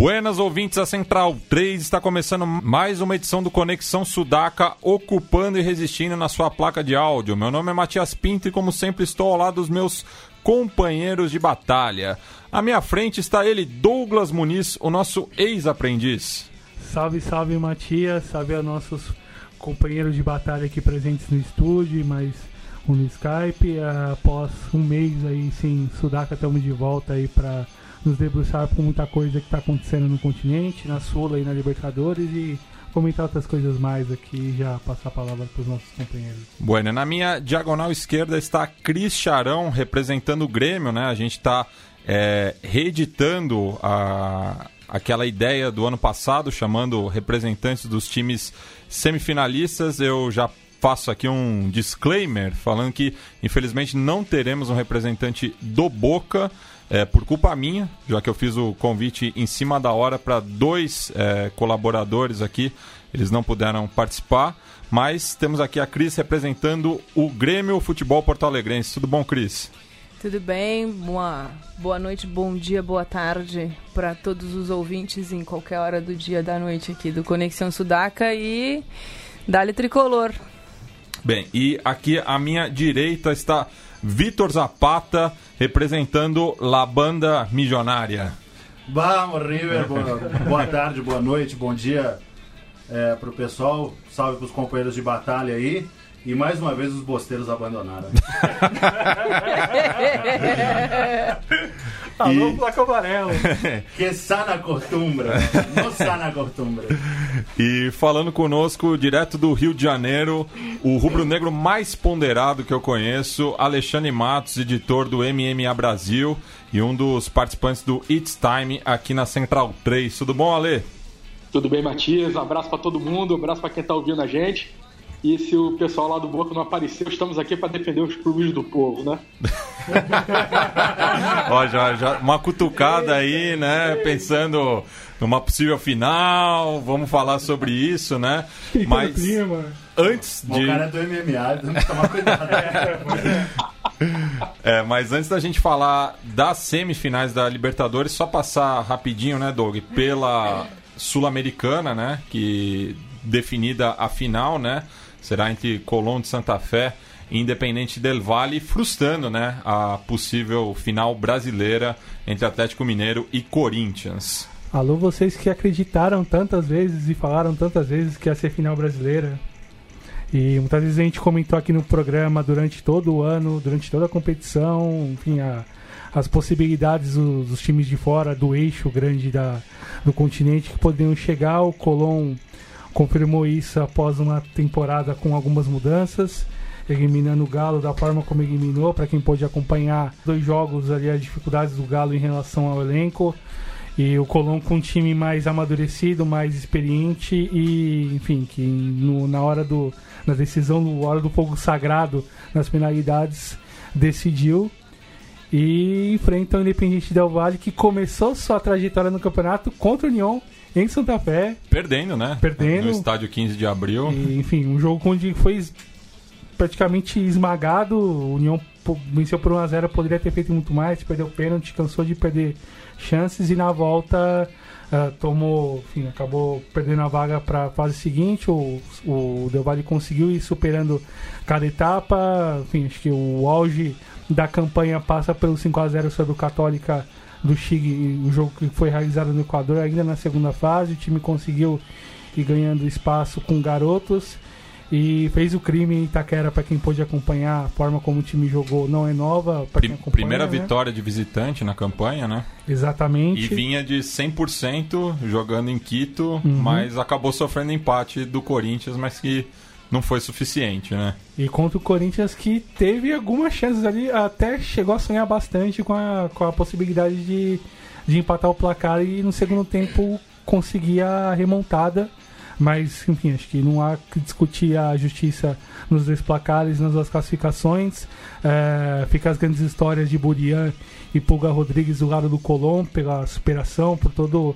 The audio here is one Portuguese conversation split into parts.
Buenas ouvintes, a Central 3 está começando mais uma edição do Conexão Sudaca, ocupando e resistindo na sua placa de áudio. Meu nome é Matias Pinto e, como sempre, estou ao lado dos meus companheiros de batalha. À minha frente está ele, Douglas Muniz, o nosso ex-aprendiz. Salve, salve, Matias, salve a nossos companheiros de batalha aqui presentes no estúdio, mas no Skype. Após um mês aí sem Sudaca, estamos de volta aí para nos debruçar com muita coisa que está acontecendo no continente, na Sula e na Libertadores e comentar outras coisas mais aqui e já passar a palavra para os nossos companheiros. Bueno, na minha diagonal esquerda está Cris Charão, representando o Grêmio, né? A gente está é, reeditando a, aquela ideia do ano passado, chamando representantes dos times semifinalistas. Eu já faço aqui um disclaimer falando que, infelizmente, não teremos um representante do Boca é, por culpa minha, já que eu fiz o convite em cima da hora para dois é, colaboradores aqui, eles não puderam participar, mas temos aqui a Cris representando o Grêmio Futebol Porto Alegrense. Tudo bom, Cris? Tudo bem, boa, boa noite, bom dia, boa tarde para todos os ouvintes em qualquer hora do dia da noite aqui do Conexão Sudaca e Dali Tricolor. Bem, e aqui à minha direita está Vitor Zapata, representando La Banda Milionária. Vamos, River. Boa, boa tarde, boa noite, bom dia é, pro pessoal. Salve pros companheiros de batalha aí. E mais uma vez os bosteiros abandonaram. Alô, placa amarela. que sana costumbra. Não sana costumbra. E falando conosco, direto do Rio de Janeiro, o rubro-negro mais ponderado que eu conheço, Alexandre Matos, editor do MMA Brasil e um dos participantes do It's Time aqui na Central 3. Tudo bom, Ale? Tudo bem, Matias? Um abraço para todo mundo, um abraço para quem está ouvindo a gente. E se o pessoal lá do Boca não apareceu, estamos aqui para defender os clubes do povo, né? Ó, já, já, uma cutucada aí, né? Pensando numa possível final, vamos falar sobre isso, né? Mas antes de. O cara é do MMA, temos que tomar cuidado. É, mas antes da gente falar das semifinais da Libertadores, só passar rapidinho, né, Doug, pela Sul-Americana, né? Que definida a final, né? Será entre Colón de Santa Fé e Independente del Valle, frustrando né, a possível final brasileira entre Atlético Mineiro e Corinthians. Alô, vocês que acreditaram tantas vezes e falaram tantas vezes que ia ser final brasileira. E muitas vezes a gente comentou aqui no programa durante todo o ano, durante toda a competição, enfim, a, as possibilidades dos, dos, times de fora, do eixo grande da, do continente que poderiam chegar. O Colón confirmou isso após uma temporada com algumas mudanças, eliminando o Galo da forma como eliminou, para quem pôde acompanhar dois jogos ali as dificuldades do Galo em relação ao elenco. E o Colombo com um time mais amadurecido, mais experiente e, enfim, que no, na hora do na decisão, na hora do fogo sagrado, nas penalidades, decidiu e enfrenta o Independente Del Valle que começou sua trajetória no campeonato contra o União em Santa Fé. Perdendo, né? Perdendo. No estádio 15 de abril. E, enfim, um jogo onde foi praticamente esmagado. O União venceu por 1x0, poderia ter feito muito mais, perdeu pênalti, cansou de perder chances e na volta uh, tomou, enfim, acabou perdendo a vaga para a fase seguinte. O, o Del Valle conseguiu ir superando cada etapa. Enfim, acho que o auge da campanha passa pelo 5x0 sobre o Católica do Chile, o jogo que foi realizado no Equador, ainda na segunda fase. O time conseguiu ir ganhando espaço com garotos e fez o crime em Itaquera para quem pôde acompanhar a forma como o time jogou não é nova para quem acompanha, primeira né? vitória de visitante na campanha né exatamente e vinha de 100% jogando em Quito uhum. mas acabou sofrendo empate do Corinthians mas que não foi suficiente né e contra o Corinthians que teve algumas chances ali até chegou a sonhar bastante com a, com a possibilidade de, de empatar o placar e no segundo tempo conseguir a remontada mas, enfim, acho que não há que discutir a justiça nos dois placares, nas duas classificações. É, fica as grandes histórias de Burian e Pulga Rodrigues do lado do Colom pela superação, por todo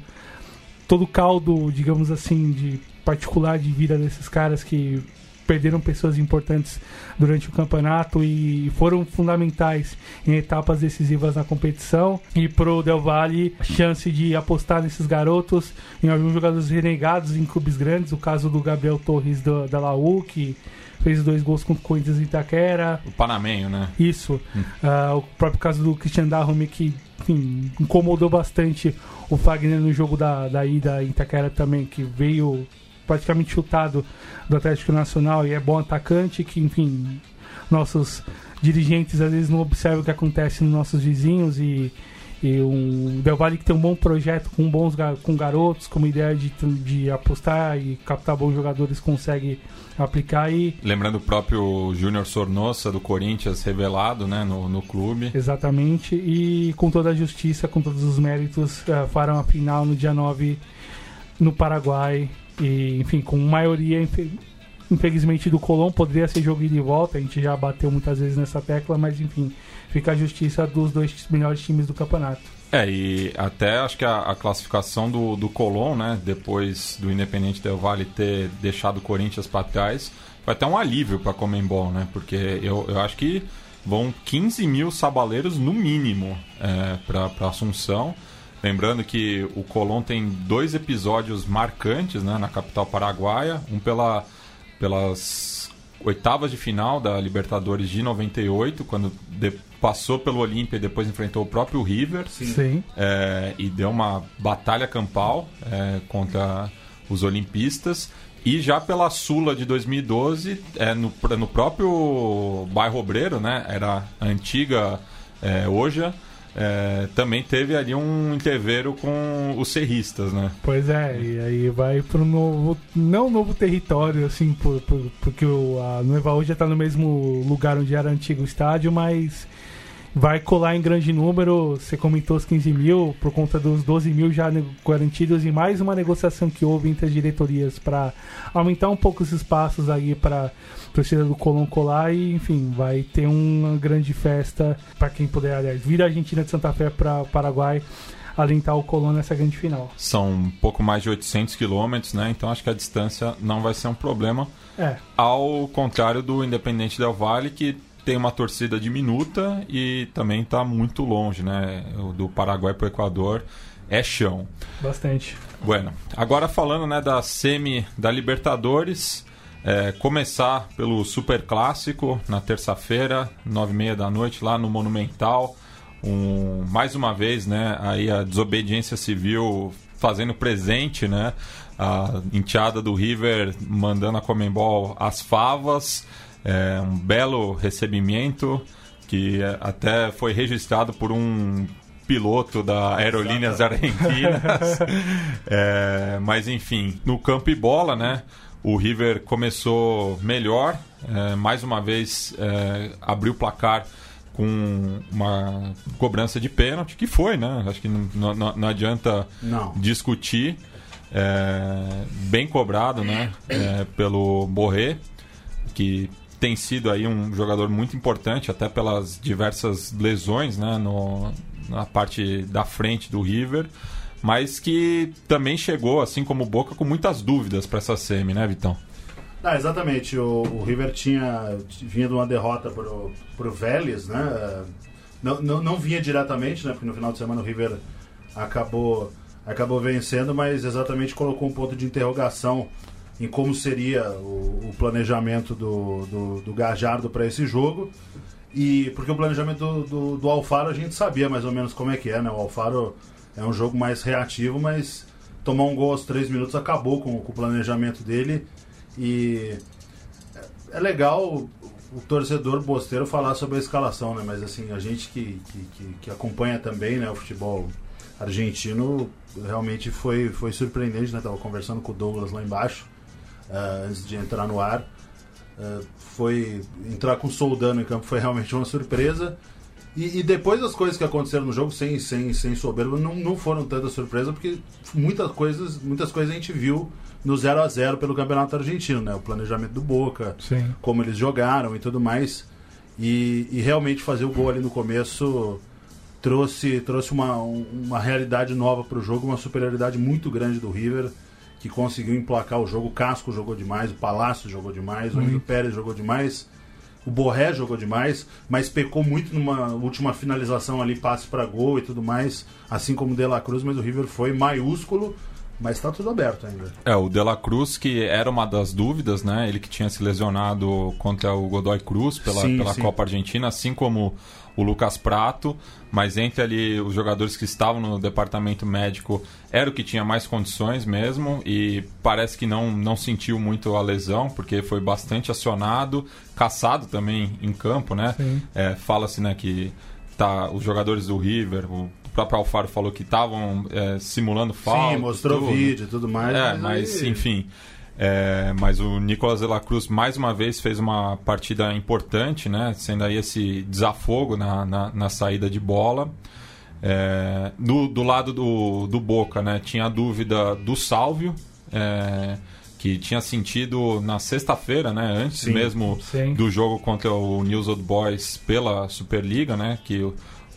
todo caldo, digamos assim, de particular de vida desses caras que perderam pessoas importantes durante o campeonato e foram fundamentais em etapas decisivas na competição. E pro Del Valle, chance de apostar nesses garotos, em alguns jogadores renegados em clubes grandes, o caso do Gabriel Torres do, da Laú, que fez dois gols contra o Corinthians em Itaquera. O Panamenho, né? Isso. Hum. Uh, o próprio caso do Christian Darrome, que enfim, incomodou bastante o Fagner no jogo da, da ida em Itaquera também, que veio praticamente chutado do Atlético Nacional e é bom atacante, que, enfim, nossos dirigentes às vezes não observam o que acontece nos nossos vizinhos e, e um Del Valle que tem um bom projeto com bons com garotos, com uma ideia de, de apostar e captar bons jogadores consegue aplicar e lembrando o próprio Júnior Sornosa do Corinthians revelado né no, no clube. Exatamente e com toda a justiça com todos os méritos uh, farão a final no dia 9 no Paraguai e, enfim, com maioria, infelizmente, do Colón, poderia ser jogo de volta. A gente já bateu muitas vezes nessa tecla, mas, enfim, fica a justiça dos dois melhores times do campeonato. É, e até acho que a, a classificação do, do Colón, né, depois do Independente Del Valle ter deixado o Corinthians para trás, foi até um alívio para Comembol, né, porque eu, eu acho que vão 15 mil sabaleiros no mínimo é, para Assunção. Lembrando que o Colón tem dois episódios marcantes né, na capital paraguaia, um pela, pelas oitavas de final da Libertadores de 98, quando de, passou pelo Olímpia e depois enfrentou o próprio River. Sim. É, e deu uma batalha campal é, contra os olimpistas. E já pela Sula de 2012, é, no, no próprio bairro Obreiro, né? Era a antiga é, Oja é, também teve ali um interveiro com os serristas, né? Pois é, e aí vai para um novo, não novo território, assim, por, por, porque o, a Nueva hoje já está no mesmo lugar onde era o antigo estádio, mas vai colar em grande número. Você comentou os 15 mil, por conta dos 12 mil já garantidos, e mais uma negociação que houve entre as diretorias para aumentar um pouco os espaços aí para torcida do Colón colar. E, enfim, vai ter uma grande festa para quem puder, aliás, vir a Argentina de Santa Fé para o Paraguai alentar o Colón nessa grande final. São um pouco mais de 800 quilômetros, né? Então acho que a distância não vai ser um problema. É. Ao contrário do Independente Del Valle, que tem uma torcida diminuta e também está muito longe, né? Do Paraguai para o Equador é chão. Bastante. Bueno, agora falando né, da semi da Libertadores, é, começar pelo Super Clássico na terça-feira, nove e meia da noite, lá no Monumental. Um, mais uma vez, né, aí a desobediência civil fazendo presente, né? A enteada do River mandando a Comembol as favas é, um belo recebimento que até foi registrado por um piloto da Aerolíneas Argentinas. é, mas enfim, no campo e bola, né? O River começou melhor, é, mais uma vez é, abriu o placar com uma cobrança de pênalti, que foi, né? Acho que não, não, não adianta não. discutir. É, bem cobrado, né? É, pelo Borré, que tem sido aí um jogador muito importante, até pelas diversas lesões né, no, na parte da frente do River, mas que também chegou, assim como o Boca, com muitas dúvidas para essa semi, né, Vitão? Ah, exatamente. O, o River tinha vinha de uma derrota pro, pro Vélez, né? Não, não, não vinha diretamente, né? Porque no final de semana o River acabou, acabou vencendo, mas exatamente colocou um ponto de interrogação em como seria o, o planejamento do, do, do Gajardo para esse jogo. E porque o planejamento do, do, do, Alfaro a gente sabia mais ou menos como é que é, né? O Alfaro é um jogo mais reativo, mas tomar um gol aos três minutos acabou com, com o planejamento dele. E é legal o, torcedor bosteiro falar sobre a escalação, né? Mas assim, a gente que, que, que, que acompanha também né, o futebol argentino realmente foi, foi surpreendente, né? Tava conversando com o Douglas lá embaixo uh, antes de entrar no ar. Uh, foi entrar com o Soldano em campo foi realmente uma surpresa. E, e, depois das coisas que aconteceram no jogo, sem, sem, sem soberba, não, não foram tanta surpresa, porque muitas coisas, muitas coisas a gente viu no 0 a 0 pelo Campeonato Argentino, né? O planejamento do Boca, Sim. como eles jogaram e tudo mais. E, e, realmente fazer o gol ali no começo trouxe, trouxe uma, uma realidade nova para o jogo, uma superioridade muito grande do River que conseguiu emplacar o jogo. O Casco jogou demais, o Palácio jogou demais, o Emílio Pérez jogou demais, o Borré jogou demais, mas pecou muito numa última finalização ali, passe para gol e tudo mais, assim como o De La Cruz, mas o River foi maiúsculo. Mas está tudo aberto ainda. É, o De La Cruz, que era uma das dúvidas, né? Ele que tinha se lesionado contra o Godoy Cruz pela, sim, pela sim. Copa Argentina, assim como o Lucas Prato, mas entre ali os jogadores que estavam no departamento médico era o que tinha mais condições mesmo e parece que não, não sentiu muito a lesão porque foi bastante acionado, caçado também em campo, né? É, Fala-se né, que tá, os jogadores do River, o próprio Alfaro falou que estavam é, simulando falta. Sim, mostrou tudo. vídeo e tudo mais. É, mas, mas aí... enfim. É, mas o Nicolas de la Cruz mais uma vez fez uma partida importante, né? Sendo aí esse desafogo na, na, na saída de bola. É, do, do lado do, do Boca, né? Tinha a dúvida do Sálvio, é, que tinha sentido na sexta-feira, né? Antes sim, mesmo sim. do jogo contra o News Old Boys pela Superliga, né? Que o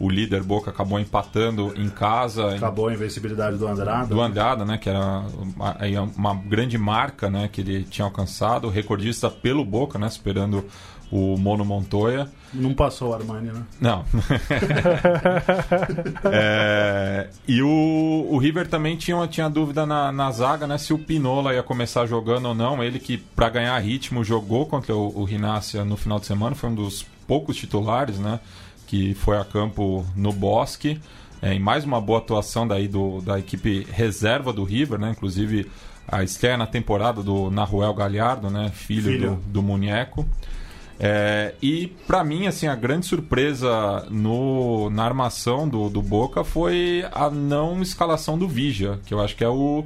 líder Boca acabou empatando em casa. Acabou a invencibilidade do Andrada. Do Andrada, né? Que era uma, uma grande marca né, que ele tinha alcançado. Recordista pelo Boca, né? Superando o Mono Montoya. Não passou o Armani, né? Não. é, e o, o River também tinha, tinha dúvida na, na zaga, né? Se o Pinola ia começar jogando ou não. Ele que, para ganhar ritmo, jogou contra o, o Rinácia no final de semana. Foi um dos poucos titulares, né? Que foi a campo no Bosque. É, em mais uma boa atuação daí do, da equipe reserva do River, né? Inclusive a estreia na temporada do Naruel Galhardo, né? Filho, Filho. Do, do Munheco. É, e para mim, assim, a grande surpresa no, na armação do, do Boca foi a não escalação do Vigia, que eu acho que é o,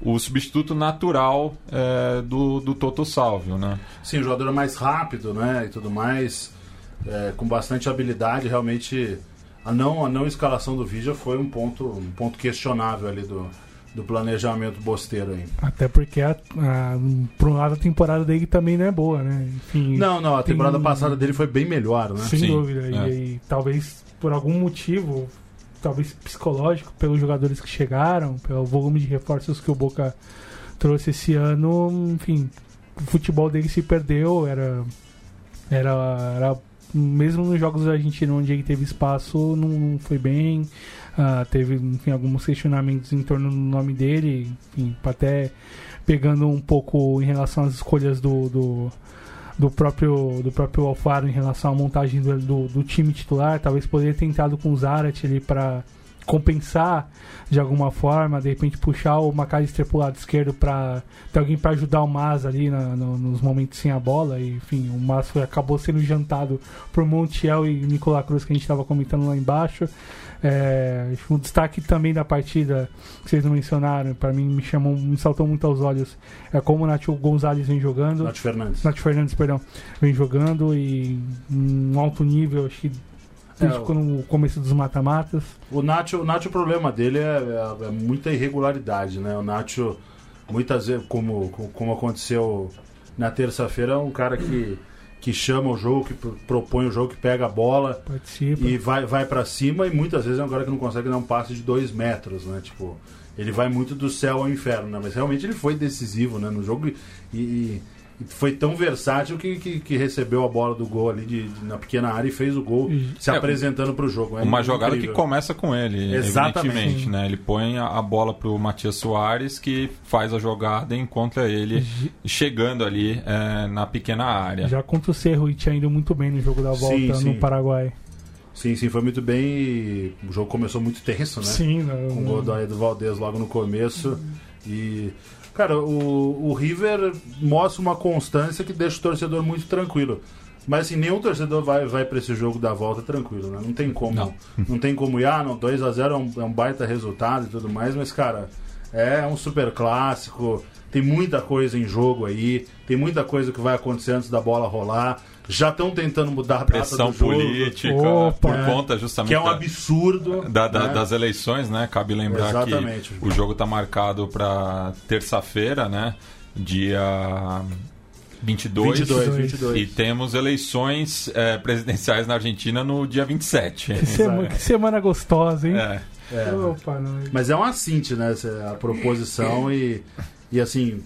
o substituto natural é, do, do Toto Salvio, né? Sim, o jogador mais rápido, né? E tudo mais é, com bastante habilidade, realmente a não, a não escalação do Vigia foi um ponto, um ponto questionável ali do, do planejamento bosteiro aí. Até porque a, a, por um lado a temporada dele também não é boa, né? Enfim, não, não, a temporada tem... passada dele foi bem melhor, né? Sem Sim, dúvida. É. E, e, talvez por algum motivo, talvez psicológico, pelos jogadores que chegaram, pelo volume de reforços que o Boca trouxe esse ano, enfim, o futebol dele se perdeu, era era, era mesmo nos jogos argentinos onde ele teve espaço, não foi bem. Uh, teve enfim, alguns questionamentos em torno do nome dele, enfim, até pegando um pouco em relação às escolhas do, do, do próprio do próprio Alfaro em relação à montagem do, do, do time titular. Talvez poderia ter tentado com o Zarat ali para compensar de alguma forma, de repente puxar o McAllister pro lado esquerdo para ter alguém para ajudar o Mas ali na, no, nos momentos sem a bola. E, enfim, o Mas foi, acabou sendo jantado por Montiel e Nicolás Cruz, que a gente estava comentando lá embaixo. É, um destaque também da partida que vocês não mencionaram, para mim me chamou, me saltou muito aos olhos, é como o Nacho Gonzalez vem jogando. Nath Fernandes. Nath Fernandes, perdão, vem jogando e um alto nível, acho que é, no começo dos mata-matas. O Nacho, o Nacho, o problema dele é, é, é, muita irregularidade, né? O Nacho, muitas vezes, como, como aconteceu na terça-feira, é um cara que, que chama o jogo, que propõe o jogo, que pega a bola Participa. e vai, vai para cima, e muitas vezes é um cara que não consegue dar um passe de dois metros, né? Tipo, ele vai muito do céu ao inferno, né? Mas realmente ele foi decisivo né? no jogo e, e foi tão versátil que, que, que recebeu a bola do gol ali de, de- na pequena área e fez o gol se É, apresentando para o jogo. É Uma jogada incrível. que começa com ele, Exatamente. evidentemente, né? Ele põe a, a bola pro Matias Soares, que faz a jogada e encontra ele chegando ali é, na pequena área. Já contra o Cerro e tinha ido muito bem no jogo da volta Sim, no sim. Paraguai. Sim, sim, foi muito bem. e O jogo começou muito tenso, né? Sim, não, com o gol do, do Valdez logo no começo. E, cara, o, o River mostra uma constância que deixa o torcedor muito tranquilo. Mas assim, nenhum torcedor vai, vai para esse jogo da volta tranquilo, né? Não tem como. Não. Não, tem como ir, ah, não, 2x0 é, um, é um baita resultado e tudo mais, mas, cara, é um super clássico. Tem muita coisa em jogo aí, tem muita coisa que vai acontecer antes da bola rolar. Já estão tentando mudar a data Pressão do jogo, política, Opa, por é. conta justamente que é um da- absurdo. da- da- né? das eleições, né? Cabe lembrar Exatamente. que o jogo está marcado para terça-feira, né? Dia 22. 22, 22. E temos eleições é, presidenciais na Argentina no dia 27. Que, sema- que semana gostosa, hein? É. É. Opa, não. Mas é uma cinte, né? essa- A proposição e, e assim,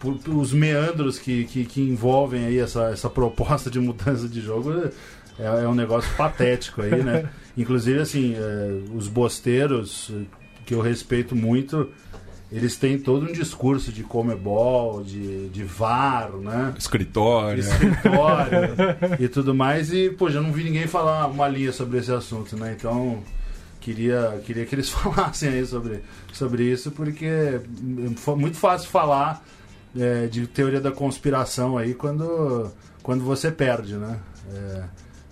por- por os meandros que, que, que envolvem aí essa, essa proposta de mudança de jogo é, é um negócio patético aí, né? Inclusive, assim, é, os bosteiros, eh, que eu respeito muito, eles têm todo um discurso de comebol, de, de VAR, né? Escritório. escritório e tudo mais. E, pô, já não vi ninguém falar uma linha sobre esse assunto, né? Então, queria, queria que eles falassem aí sobre, sobre isso, porque é fa- muito fácil falar é, de teoria da conspiração aí quando, quando você perde, né? É,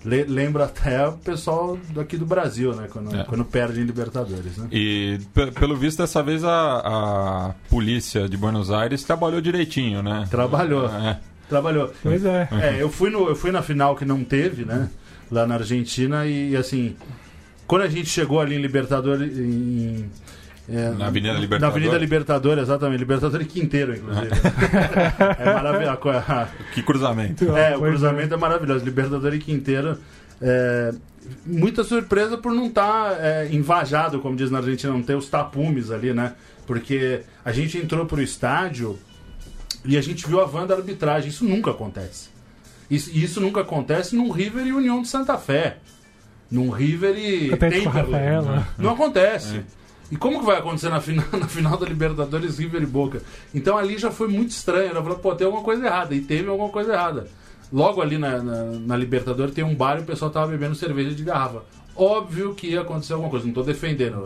le- lembra até o pessoal daqui do Brasil, né? Quando, É. quando perde em Libertadores, né? E pe- pelo visto, dessa vez a, a polícia de Buenos Aires trabalhou direitinho, né? Trabalhou. É. Trabalhou. Pois é. É, eu fui, no, eu fui na final que não teve, né? Lá na Argentina e assim. Quando a gente chegou ali em Libertadores. Em, é, Na Avenida Na Libertador? Avenida Libertador, exatamente. Libertador e Quinteiro, inclusive. é maravilhoso. Que cruzamento. É, o cruzamento é maravilhoso. Libertador e Quinteiro. é, muita surpresa por não estar invajado, como diz na Argentina, não ter os tapumes ali, né? Porque a gente entrou pro estádio e a gente viu a van da arbitragem. Isso nunca acontece. Isso, e isso nunca acontece num River e União de Santa Fé. Num River e Temperley. Não acontece. E como que vai acontecer na final, na final da Libertadores River e Boca? Então ali já foi muito estranho. Eu falei, pô, tem alguma coisa errada. E teve alguma coisa errada. Logo ali na, na, na Libertadores tem um bar e o pessoal tava bebendo cerveja de garrafa. Óbvio que ia acontecer alguma coisa, não tô defendendo.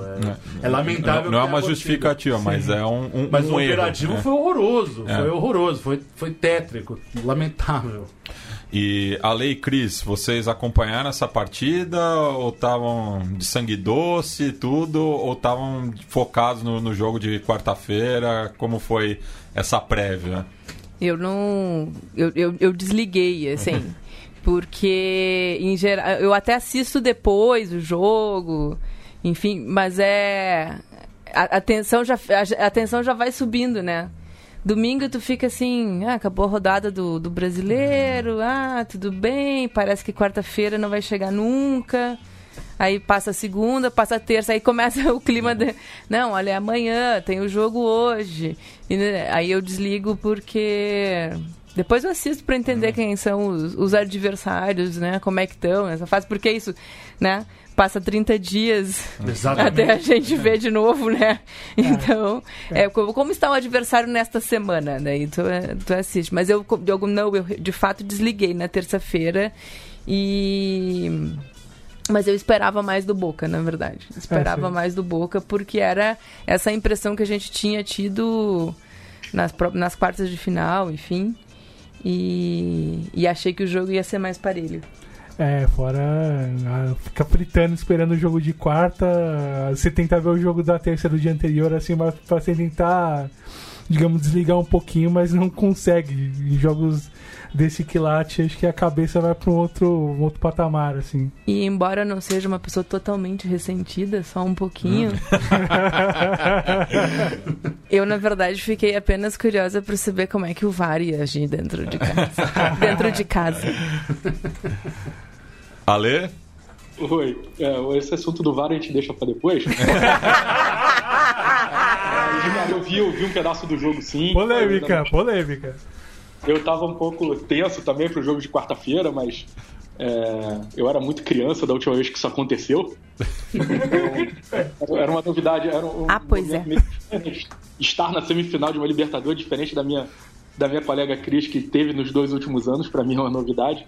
É, é lamentável. Não, não é uma justificativa, mas é um, um, Mas um o erro, operativo né? foi horroroso. É. Foi horroroso. Foi, foi tétrico. Lamentável. E Ale e Cris, vocês acompanharam essa partida ou estavam de sangue doce e tudo? Ou estavam focados no, no jogo de quarta-feira? Como foi essa prévia? Eu não. Eu, eu, eu desliguei, assim. porque, em geral. Eu até assisto depois o jogo, enfim, mas é. A, a tensão já, a, a tensão já vai subindo, né? Domingo tu fica assim, ah, acabou a rodada do, do brasileiro, ah, tudo bem, parece que quarta-feira não vai chegar nunca. Aí passa a segunda, passa a terça, aí começa o clima de. Não, olha, é amanhã, tem o jogo hoje. E, né, aí eu desligo porque. Depois eu assisto para entender quem são os, os adversários, né? Como é que estão nessa fase. Porque é isso, né? Passa 30 dias Exatamente. até a gente ver de novo, né? Então, é, como, como está o adversário nesta semana? Daí tu, é, tu assiste. Mas eu, eu não, eu de fato desliguei na terça-feira e. Mas eu esperava mais do Boca, na verdade. Esperava sim. mais do Boca, porque era essa impressão que a gente tinha tido nas, nas quartas de final, enfim. E, e achei que o jogo ia ser mais parelho. É, fora. ah, Fica fritando esperando o jogo de quarta. Você tenta ver o jogo da terça do dia anterior, assim, mas pra você tentar, digamos, desligar um pouquinho, mas não consegue. Em jogos desse quilate, acho que a cabeça vai pra um outro, um outro patamar, assim. E embora eu não seja uma pessoa totalmente ressentida, só um pouquinho, eu na verdade fiquei apenas curiosa para saber como é que o VAR ia agir dentro de casa. dentro de casa. Ale? Oi, é, esse assunto do VAR a gente deixa pra depois. Eu vi, eu vi um pedaço do jogo sim. Polêmica, polêmica. eu tava um pouco tenso também pro jogo de quarta-feira, mas é, eu era muito criança da última vez que isso aconteceu. Então, era uma novidade. Era um, ah, pois é. Estar na semifinal de uma Libertadores, diferente da minha, da minha colega Cris, que teve nos dois últimos anos, para mim é uma novidade.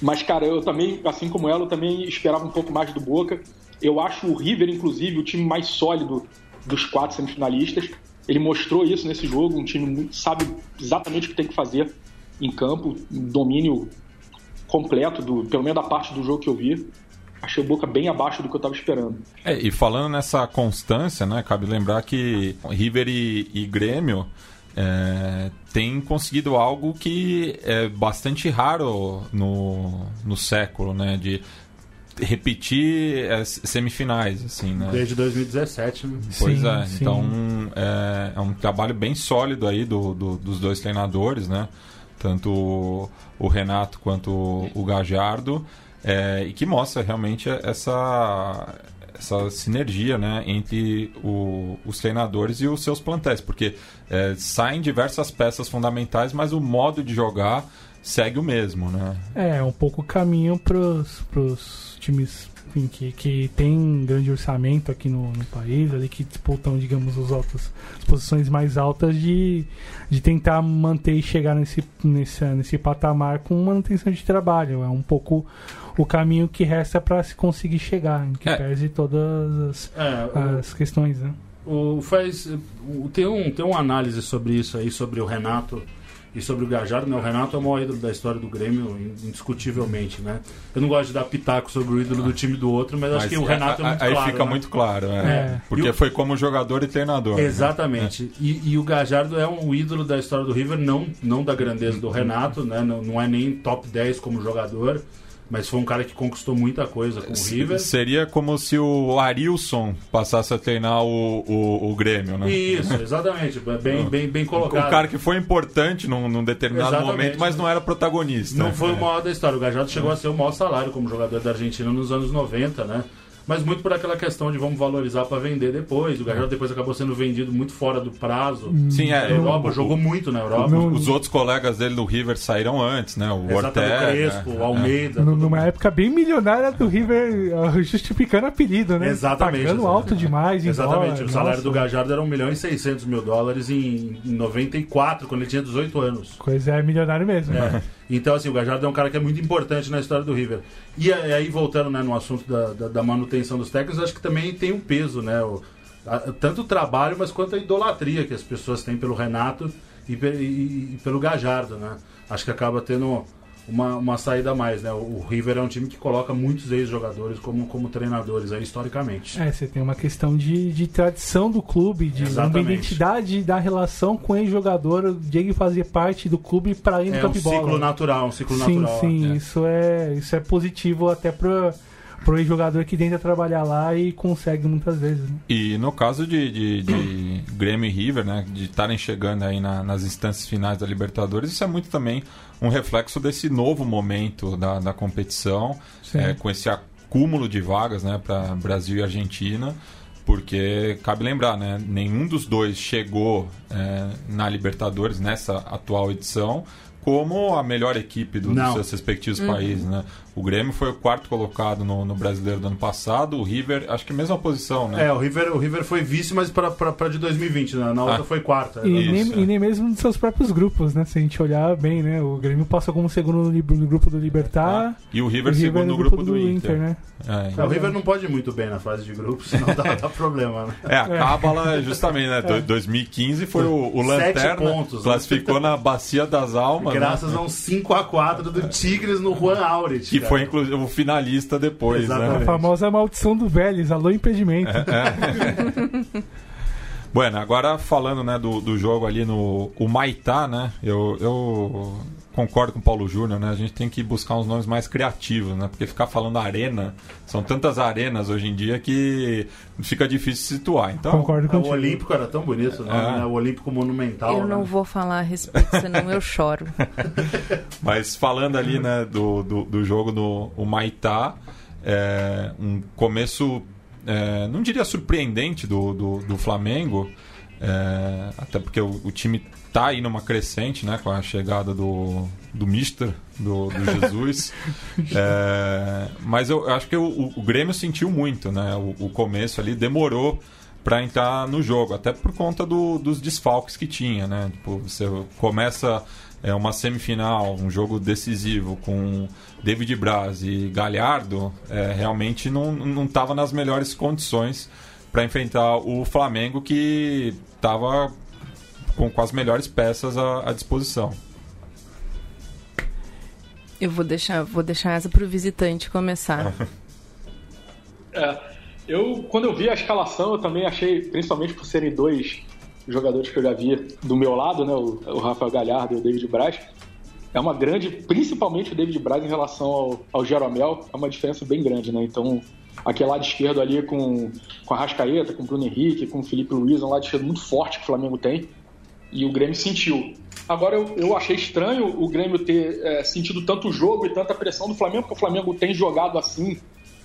Mas, cara, eu também, assim como ela, eu também esperava um pouco mais do Boca. Eu acho o River, inclusive, o time mais sólido dos quatro semifinalistas. Ele mostrou isso nesse jogo, um time sabe exatamente o que tem que fazer em campo, domínio completo, do, pelo menos da parte do jogo que eu vi. Achei o Boca bem abaixo do que eu estava esperando. É, e falando nessa constância, né, cabe lembrar que River e, e Grêmio é, tem conseguido algo que é bastante raro no, no século, né, de repetir as semifinais, assim, né? Desde 2017, né? Pois sim, é, sim. então é, é, um trabalho bem sólido aí do, do, dos dois treinadores, né? Tanto o Renato quanto o Gajardo, é, e que mostra realmente essa, essa sinergia né, entre o, os treinadores e os seus plantéis, porque é, saem diversas peças fundamentais, mas o modo de jogar segue o mesmo, né? É, um pouco caminho para os times enfim, que, que tem grande orçamento aqui no, no país, ali que disputam, digamos, os altos, as posições mais altas de, de tentar manter e chegar nesse, nesse, nesse patamar com manutenção de trabalho. É um pouco o caminho que resta para se conseguir chegar, em que é. pese todas as, é, as questões, né? O, faz, tem, um, tem uma análise sobre isso aí, sobre o Renato e sobre o Gajardo, né? O Renato é o maior ídolo da história do Grêmio, indiscutivelmente, né? Eu não gosto de dar pitaco sobre o ídolo do time do outro, mas, mas acho que o Renato é, é muito aí claro. Aí fica né? muito claro, é. é. Porque o... foi como jogador e treinador. Né? Exatamente. Né? E, e, o Gajardo é um ídolo da história do River, não, não da grandeza do Renato, né? Não, não é nem top 10 como jogador mas foi um cara que conquistou muita coisa com o River. Seria como se o Arilson passasse a treinar o, o, o Grêmio, né? Isso, exatamente. Bem, bem, bem colocado. Um cara que foi importante num, num determinado exatamente. momento, mas não era protagonista. Não foi o maior da história. O Gajardo chegou a ser o maior salário como jogador da Argentina nos anos 90, né? Mas muito por aquela questão de vamos valorizar para vender depois. O Gajardo depois acabou sendo vendido muito fora do prazo. Sim, é. A Europa, o, jogou muito na Europa. No, os outros colegas dele do River saíram antes, né? O Ortega. O Crespo, né? o Almeida. Numa época bem milionária do River, justificando apelido, né? Exatamente. Pagando exatamente. alto demais. Exatamente. Dólar. O salário Nossa. do Gajardo era 1 milhão e 600 mil dólares em 94, quando ele tinha 18 anos. Coisa é milionário mesmo. É. Então, assim, o Gajardo é um cara que é muito importante na história do River. E aí, voltando né, no assunto da, da, da manutenção dos técnicos, acho que também tem um peso, né? O, a, tanto o trabalho, mas quanto a idolatria que as pessoas têm pelo Renato e, e, e pelo Gajardo, né? Acho que acaba tendo uma, uma saída a mais, né? O, River é um time que coloca muitos ex-jogadores como, como treinadores aí, historicamente. É, você tem uma questão de, de tradição do clube, de Exatamente. uma identidade da relação com o ex-jogador. Diego fazia parte do clube para ir no é um ciclo natural, um ciclo sim, natural. Sim, é. isso é isso é positivo até para pro jogador que tenta trabalhar lá e consegue muitas vezes. Né? E no caso de, de, de Grêmio e River, né, de estarem chegando aí na, nas instâncias finais da Libertadores, isso é muito também um reflexo desse novo momento da, da competição, é, com esse acúmulo de vagas né, para Brasil e Argentina. Porque cabe lembrar, né? Nenhum dos dois chegou é, na Libertadores nessa atual edição como a melhor equipe do, dos seus respectivos uhum. países, né? O Grêmio foi o quarto colocado no, no, Brasileiro do ano passado, o River, acho que a mesma posição, né? É, o River, o River foi vice, mas para de 2020, né? Na outra ah. foi quarta. E, nem, é. e nem mesmo nos seus próprios grupos, né? Se a gente olhar bem, né? O Grêmio passou como segundo no, no grupo do Libertar. Ah. E o River, o River segundo no, grupo, grupo do, do, Inter. Inter né? É, então... é, o River não pode ir muito bem na fase de grupos, senão dá, dá problema, né? É, a Cábala, justamente, né? É. 2015 foi o, o Lanterna, pontos, né? classificou né? na Bacia das Almas. Graças né? a um 5x4 do Tigres no Juan Auret. Que. Foi, inclusive, o finalista depois, né? Exatamente. né? A famosa maldição do Vélez, alô impedimento. É, é. bueno, agora falando né, do, do jogo ali no o Maitá, né? Eu, eu concordo com o Paulo Júnior, né? A gente tem que buscar uns nomes mais criativos, né? Porque ficar falando arena, são tantas arenas hoje em dia que fica difícil situar. Então, concordo com o Olímpico era tão bonito, é. né? O Olímpico Monumental. Eu não né? vou falar a respeito, senão eu choro. Mas falando ali, né, do, do, do jogo no o Maitá, é, um começo, é, não diria surpreendente do, do, do Flamengo, É, até porque o, o, time tá aí numa crescente, né? Com a chegada do, do Mister, do, do Jesus. é, mas eu, eu, acho que o, o, Grêmio sentiu muito, né? O, o começo ali demorou para entrar no jogo, até por conta do, dos desfalques que tinha, né? Tipo, você começa é, uma semifinal, um jogo decisivo com David Braz e Galhardo, é, realmente não estava nas melhores condições para enfrentar o Flamengo que estava com, com, as melhores peças à, à, disposição. Eu vou deixar, vou deixar essa para o visitante começar. é, eu quando eu vi a escalação eu também achei, principalmente por serem dois jogadores que eu já vi do meu lado, né, o, o Rafael Galhardo e o David Braz, é uma grande, principalmente o David Braz em relação ao, ao Jeromel, é uma diferença bem grande, né? Então aquele lado esquerdo ali com, com a Rascaeta, com o Bruno Henrique, com o Felipe Luiz, um lado esquerdo muito forte que o Flamengo tem. E o Grêmio sentiu. Agora, eu, eu achei estranho o Grêmio ter é, sentido tanto jogo e tanta pressão do Flamengo, porque o Flamengo tem jogado assim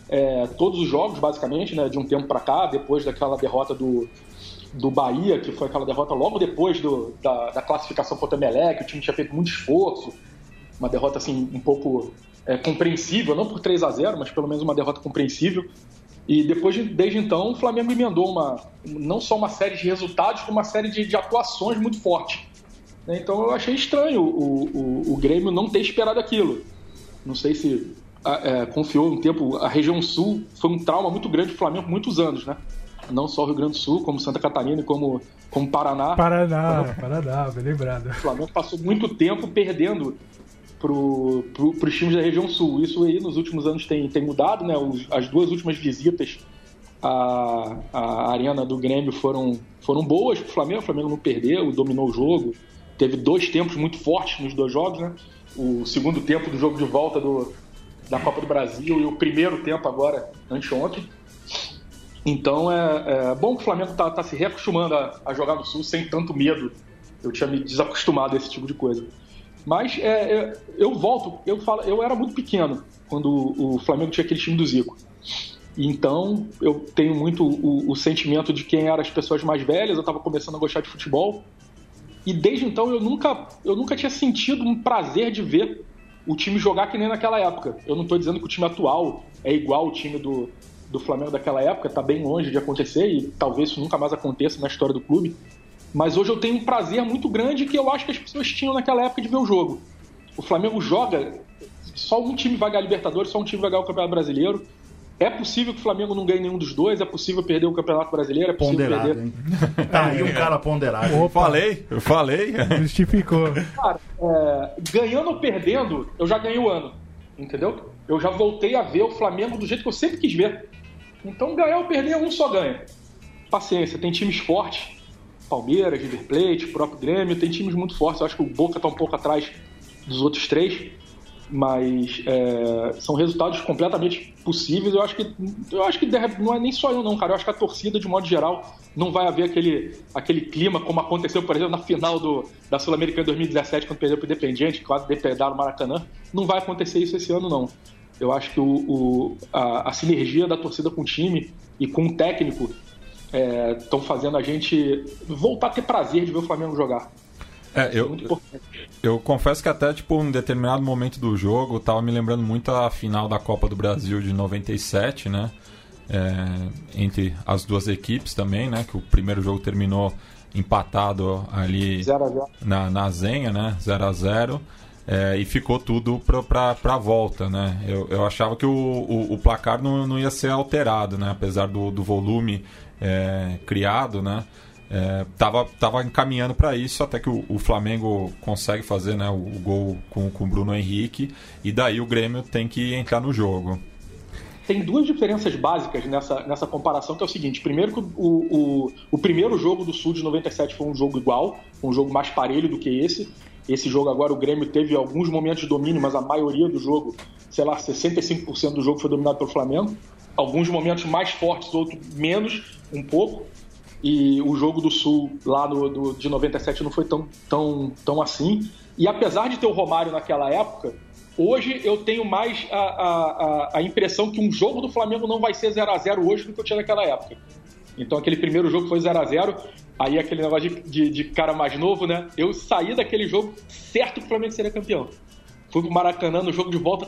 é, todos os jogos, basicamente, né, de um tempo para cá, depois daquela derrota do, do Bahia, que foi aquela derrota logo depois do, da, da classificação contra o Emelec, o time tinha feito muito esforço, uma derrota assim um pouco é, compreensível, não por 3 a 0 mas pelo menos uma derrota compreensível. E depois, de, desde então, o Flamengo emendou uma, não só uma série de resultados, como uma série de, de atuações muito forte. Né, então eu achei estranho o, o, o, Grêmio não ter esperado aquilo. Não sei se é, confiou um tempo. A região sul foi um trauma muito grande para o Flamengo por muitos anos, né? Não só o Rio Grande do Sul, como Santa Catarina como, como Paraná. Paraná, Paraná, bem lembrado. O Flamengo passou muito tempo perdendo para pro, os times da região sul. Isso aí nos últimos anos tem, tem mudado, né? Os, as duas últimas visitas à, à arena do Grêmio foram, foram boas para o Flamengo. O Flamengo não perdeu, dominou o jogo. Teve dois tempos muito fortes nos dois jogos, né? O segundo tempo do jogo de volta do, da Copa do Brasil e o primeiro tempo agora, anteontem. Então é, é bom que o Flamengo está tá se reacostumando a, a jogar no Sul sem tanto medo. Eu tinha me desacostumado a esse tipo de coisa. Mas é, é, eu volto, eu falo, eu era muito pequeno quando o Flamengo tinha aquele time do Zico. Então eu tenho muito o, o sentimento de quem eram as pessoas mais velhas. Eu estava começando a gostar de futebol e desde então eu nunca, eu nunca tinha sentido um prazer de ver o time jogar que nem naquela época. Eu não estou dizendo que o time atual é igual ao time do, do Flamengo daquela época, está bem longe de acontecer e talvez isso nunca mais aconteça na história do clube. Mas hoje eu tenho um prazer muito grande que eu acho que as pessoas tinham naquela época de ver o jogo. O Flamengo joga, só um time vai ganhar a Libertadores, só um time vai ganhar o Campeonato Brasileiro. É possível que o Flamengo não ganhe nenhum dos dois, é possível perder o Campeonato Brasileiro, é possível ponderado, perder. Hein? Tá aí um cara ponderado. Eu falei, eu falei. Justificou. Cara, é, ganhando ou perdendo, eu já ganhei o ano. Entendeu? Eu já voltei a ver o Flamengo do jeito que eu sempre quis ver. Então ganhar ou perder, um só ganha. Paciência, tem times fortes Palmeiras, River Plate, próprio Grêmio, tem times muito fortes. Eu acho que o Boca está um pouco atrás dos outros três, mas é, são resultados completamente possíveis. Eu acho que eu acho que não é nem só eu não, cara. Eu acho que a torcida de modo geral não vai haver aquele, aquele clima como aconteceu, por exemplo, na final do, da Sul-Americana 2017 quando perdeu para o Independiente, quase depredaram o Maracanã. Não vai acontecer isso esse ano não. Eu acho que o, o a, a sinergia da torcida com o time e com o técnico estão é, fazendo a gente voltar a ter prazer de ver o Flamengo jogar. É, eu, eu confesso que até tipo um determinado momento do jogo tava me lembrando muito a final da Copa do Brasil de 97, né? É, entre as duas equipes também, né? Que o primeiro jogo terminou empatado ali zero zero. Na, na Zenha, né? 0 a 0 é, e ficou tudo para a volta, né? Eu, eu achava que o, o, o, placar não, não ia ser alterado, né? Apesar do, do volume é, criado, né? É, tava, tava encaminhando para isso até que o, o, Flamengo consegue fazer né, o, o gol com, com o Bruno Henrique e daí o Grêmio tem que entrar no jogo. Tem duas diferenças básicas nessa, nessa comparação, que é o seguinte: primeiro que o, o, o primeiro jogo do Sul de 97 foi um jogo igual, um jogo mais parelho do que esse. Esse jogo agora o Grêmio teve alguns momentos de domínio, mas a maioria do jogo, sei lá, 65% do jogo foi dominado pelo Flamengo alguns momentos mais fortes, outros menos, um pouco. E o jogo do Sul lá no, do, de 97 não foi tão, tão, tão assim. E apesar de ter o Romário naquela época, hoje eu tenho mais a, a, a impressão que um jogo do Flamengo não vai ser 0 a 0 hoje do que eu tinha naquela época. Então aquele primeiro jogo foi 0 a 0 Aí aquele negócio de, de, de, cara mais novo, né? Eu saí daquele jogo certo que o Flamengo seria campeão. Fui pro Maracanã no jogo de volta,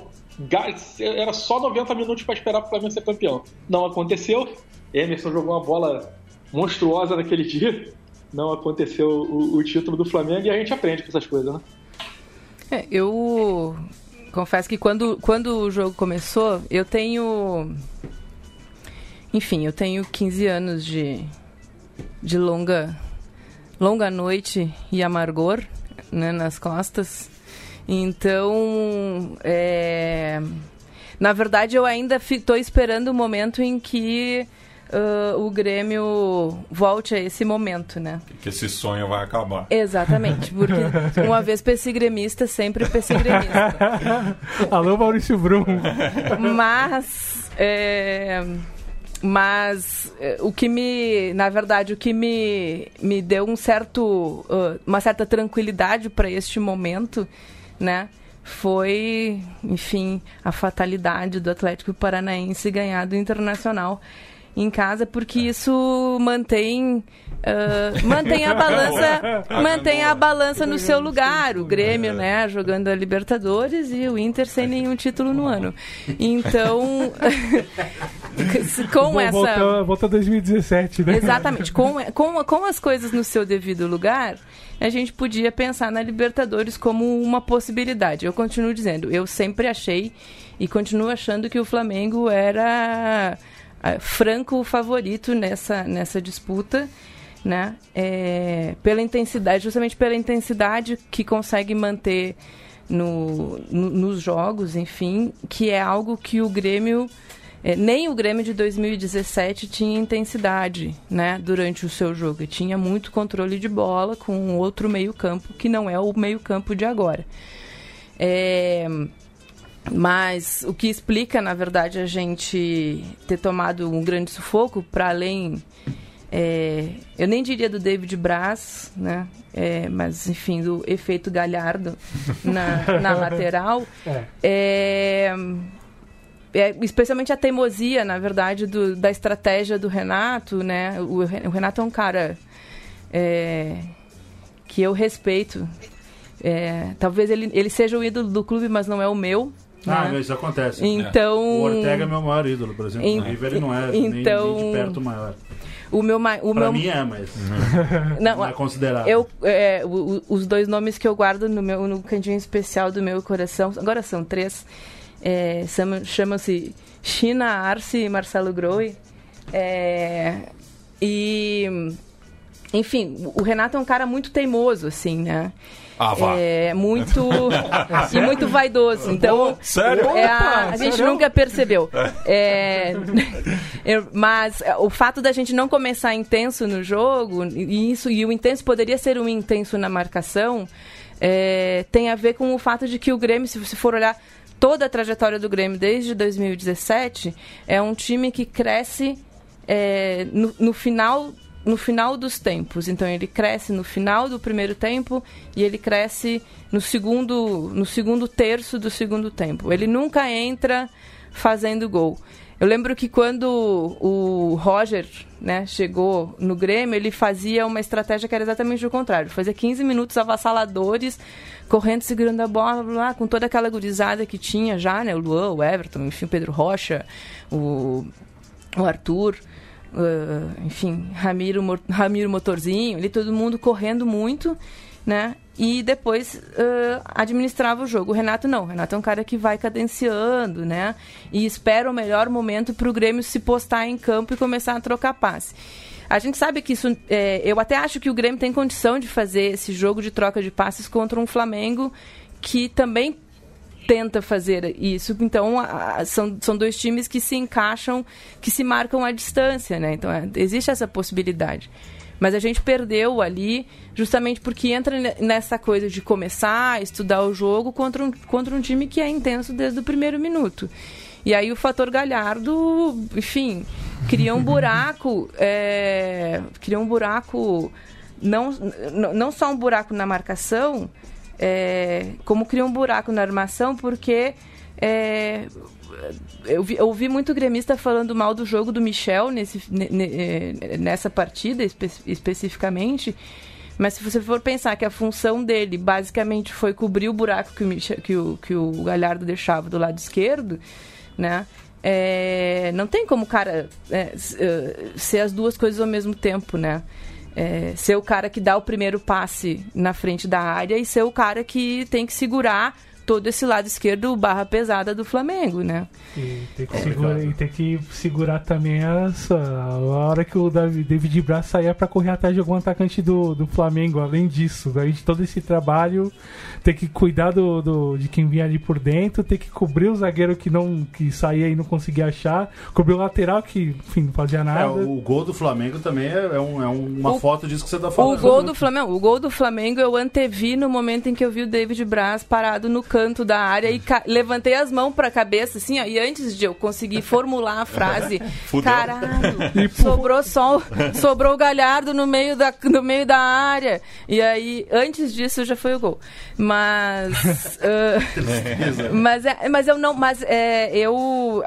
era só 90 minutos para esperar pro Flamengo ser campeão. Não aconteceu. Emerson jogou uma bola monstruosa naquele dia. Não aconteceu o, o título do Flamengo e a gente aprende com essas coisas, né? É, eu confesso que quando, quando o jogo começou, eu tenho. Enfim, eu tenho 15 anos de, de longa, longa noite e amargor né, nas costas. Então, é, na verdade, eu ainda estou esperando o momento em que uh, o Grêmio volte a esse momento, né? Que esse sonho vai acabar. Exatamente, porque uma vez gremista, sempre gremista. Alô, Maurício Brum. Mas... É, mas eh, o que me, na verdade, o que me, me deu um certo, uh, uma certa tranquilidade para este momento, né, foi, enfim, a fatalidade do Atlético Paranaense ganhar do Internacional em casa, porque isso mantém Uh, mantém a balança mantém a balança no seu lugar. O Grêmio né jogando a Libertadores e o Inter sem nenhum título no ano. Então com essa volta, volta 2017 né? Exatamente. Com, com com as coisas no seu devido lugar a gente podia pensar na Libertadores como uma possibilidade eu continuo dizendo eu sempre achei e continuo achando que o Flamengo era franco favorito nessa, nessa disputa, né? É, pela intensidade, justamente pela intensidade que consegue manter no, no, nos jogos, enfim, que é algo que o Grêmio é, nem o Grêmio de 2017 tinha intensidade, né, durante o seu jogo. Tinha muito controle de bola com outro meio campo que não é o meio campo de agora. É, mas o que explica, na verdade, a gente ter tomado um grande sufoco, para além. É, eu nem diria do David Braz, né? É, mas enfim, do efeito galhardo na, na lateral. É. é. É, especialmente a teimosia, na verdade, do, da estratégia do Renato, né? O, o Renato é um cara é, que eu respeito. É, talvez ele, ele seja o ídolo do clube, mas não é o meu. Ah, né? isso acontece. Então... O Ortega é meu maior ídolo, por exemplo. Em... No River ele não é então... nem, nem de então, perto maior. O meu, o pra meu... mim é, mas não, não é considerado. Eu, é, o, os dois nomes que eu guardo no meu no cantinho especial do meu coração, agora são três, é, chamam-se China Arce e Marcelo Groi. É, e, enfim, o Renato é um cara muito teimoso, assim, né? Ah, vá. É muito. e muito vaidoso. Então. Sério? É, a, a gente nunca percebeu. É, mas é, o fato da gente não começar intenso no jogo, e isso, e o intenso poderia ser um intenso na marcação, é, tem a ver com o fato de que o Grêmio, se você for olhar toda a trajetória do Grêmio desde 2017, é um time que cresce é, no, no final no final dos tempos. Então ele cresce no final do primeiro tempo e ele cresce no segundo, no segundo terço do segundo tempo. Ele nunca entra fazendo gol. Eu lembro que quando o Roger né, chegou no Grêmio, ele fazia uma estratégia que era exatamente o contrário. Fazia 15 minutos avassaladores, correndo, segurando a bola, blá, com toda aquela gurizada que tinha já, né? O Luan, o Everton, enfim, o Pedro Rocha, o, o Arthur uh, enfim, Ramiro, Ramiro Motorzinho, ali todo mundo correndo muito, né? E depois uh, administrava o jogo. O Renato não. O Renato é um cara que vai cadenciando, né? E espera o melhor momento para o Grêmio se postar em campo e começar a trocar passe. A gente sabe que isso. É, eu até acho que o Grêmio tem condição de fazer esse jogo de troca de passes contra um Flamengo que também tenta fazer isso. Então, a, são, são dois times que se encaixam, que se marcam à distância, né? Então, é, existe essa possibilidade. Mas a gente perdeu ali justamente porque entra nessa coisa de começar a estudar o jogo contra um, contra um time que é intenso desde o primeiro minuto. E aí o fator Galhardo, enfim, cria um buraco, é, cria um buraco, não, não só um buraco na marcação, é, como cria um buraco na armação, porque é, eu, vi, eu ouvi muito gremista falando mal do jogo do Michel nesse, é, nessa partida espe especificamente. Mas se você for pensar que a função dele basicamente foi cobrir o buraco que o, Michel, que o, que o Galhardo deixava do lado esquerdo, né? É, não tem como o cara é ser as duas coisas ao mesmo tempo, né? É, ser o cara que dá o primeiro passe na frente da área e ser o cara que tem que segurar todo esse lado esquerdo barra pesada do Flamengo, né? E tem que, segura, e tem que segurar também essa, a hora que o David Braz saia para correr atrás de algum atacante do, do Flamengo. Além disso, além de todo esse trabalho, tem que cuidar do, do, de quem vinha ali por dentro, tem que cobrir o zagueiro que não que saía e não conseguia achar, cobrir o lateral que, enfim, não fazia nada. É, o, gol do Flamengo também é, é, um, é uma o, foto disso que você tá falando. O gol do Flamengo, o gol do Flamengo eu antevi no momento em que eu vi o David Braz parado no canto da área e levantei as mãos para a cabeça assim, ó, e antes de eu conseguir formular a frase, caralho, sobrou só sobrou o Galhardo no meio da no meio da área. E aí, antes disso já foi o gol. Mas uh, mas é, mas eu não, mas é, eu, uh,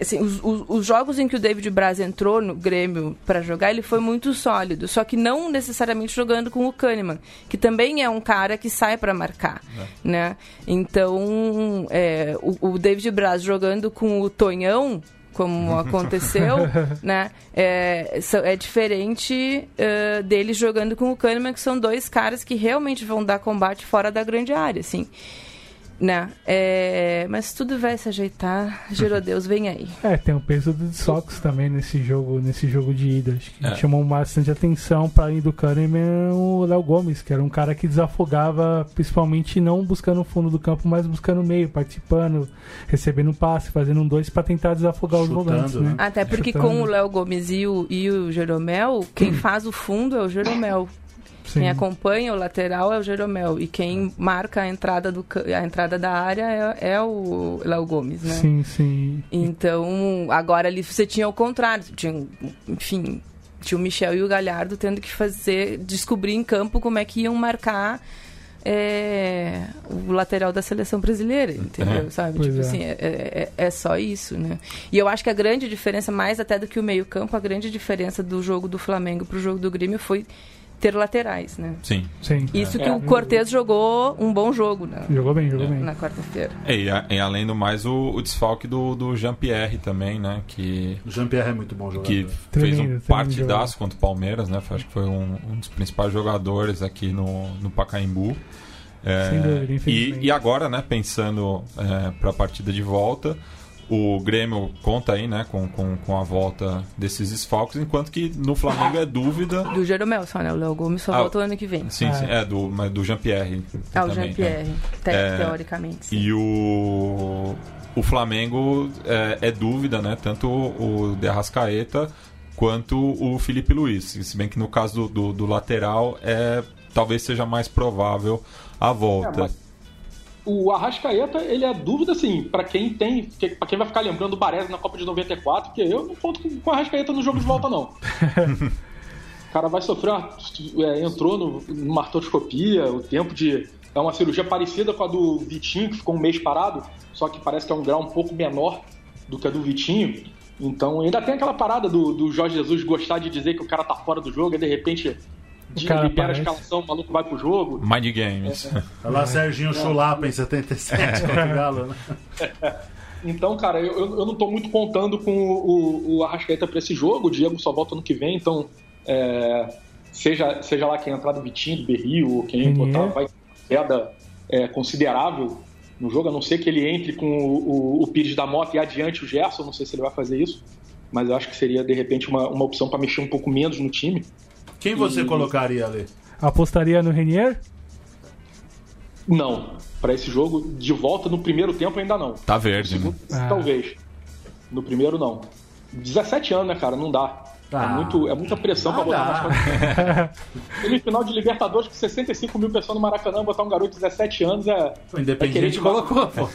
assim, os, os, os, jogos em que o David Braz entrou no Grêmio para jogar, ele foi muito sólido, só que não necessariamente jogando com o Kahneman, que também é um cara que sai para marcar, é. né? Então, é, o, o David Braz jogando com o Tonhão, como aconteceu, né? É, é diferente uh, dele jogando com o Kahneman, que são dois caras que realmente vão dar combate fora da grande área, assim né? É, mas tudo vai se ajeitar. Deus vem aí. É, tem o peso do Sox também nesse jogo, nesse jogo de ida. Acho que é. chamou bastante atenção para ir do Kahneman o Léo Gomes, que era um cara que desafogava, principalmente não buscando o fundo do campo, mas buscando o meio, participando, recebendo passe, fazendo um dois para tentar desafogar Chutando, os volantes, né? Até porque Chutando. com o Léo Gomes e o, e o Jeromel, quem faz o fundo é o Jeromel. Sim. Quem acompanha o lateral é o Jeromel e quem marca a entrada, do, a entrada da área é, é o Léo Gomes, né? Sim, sim. Então, agora ali você tinha o contrário, tinha, enfim, tinha o Michel e o Galhardo tendo que fazer, descobrir em campo como é que iam marcar é, o lateral da seleção brasileira, entendeu? É. Sabe? Pois tipo é. assim, é, é, é, só isso, né? E eu acho que a grande diferença, mais até do que o meio-campo, a grande diferença do jogo do Flamengo para o jogo do Grêmio foi ter laterais, né? Sim. Sim. Isso que é. o Cortez jogou um bom jogo, né? Jogou bem, jogou é. bem. Na quarta-feira. É, e, e, além do mais, o, o desfalque do, do Jean-Pierre também, né? Que, o Jean-Pierre é muito bom jogador. Que fez um partidaço contra o Palmeiras, né? Acho que foi um, um dos principais jogadores aqui no, no Pacaembu. É, Sem dúvida, e, e agora, né, pensando é, para a partida de volta, o Grêmio conta aí, né, com, com, com a volta desses desfalques, enquanto que no Flamengo é dúvida. Do Jeromel só, né? O Léo Gomes só ah, volta o ano que vem. Sim, sim, é do, mas do Jean-Pierre. Ah, o Jean-Pierre, é. teoricamente. Sim. E o, o Flamengo é, é, dúvida, né? Tanto o De Arrascaeta quanto o Felipe Luiz. Se bem que no caso do, do, do lateral é talvez seja mais provável a volta. É, mas o Arrascaeta, ele é dúvida, assim, para quem tem. para quem vai ficar lembrando o Baresi na Copa de 94, porque eu não conto com, o Arrascaeta no jogo de volta, não. o cara vai sofrer uma, é, entrou no, numa artroscopia, o tempo de. É uma cirurgia parecida com a do Vitinho, que ficou um mês parado, só que parece que é um grau um pouco menor do que a do Vitinho. Então ainda tem aquela parada do, do Jorge Jesus gostar de dizer que o cara tá fora do jogo e de repente de libera aparece. a escalação, o maluco vai pro jogo. Mind Games. É, é. lá Serginho é. Chulapa em 77 contra o Galo, né? Então, cara, eu, eu não tô muito contando com o, o, o Arrascaeta pra esse jogo. O Diego só volta ano que vem, então. É, seja, seja lá quem entrar do Vitinho, do Berrio, ou quem uhum. botar, vai ter queda é, considerável no jogo, a não ser que ele entre com o, o, o Pires da Mota e adiante o Gerson. Não sei se ele vai fazer isso, mas eu acho que seria, de repente, uma, uma opção para mexer um pouco menos no time. Quem você e... colocaria ali? Apostaria no Renier? Não. Para esse jogo, de volta no primeiro tempo ainda não. Tá verde, no segundo, né? Talvez. No primeiro, não. 17 anos, né, cara? Não dá. É, ah. muito, é muita pressão ah, pra botar mais final de Libertadores com 65 mil pessoas no Maracanã, botar um garoto de 17 anos é. O Independente é colocou, pô. o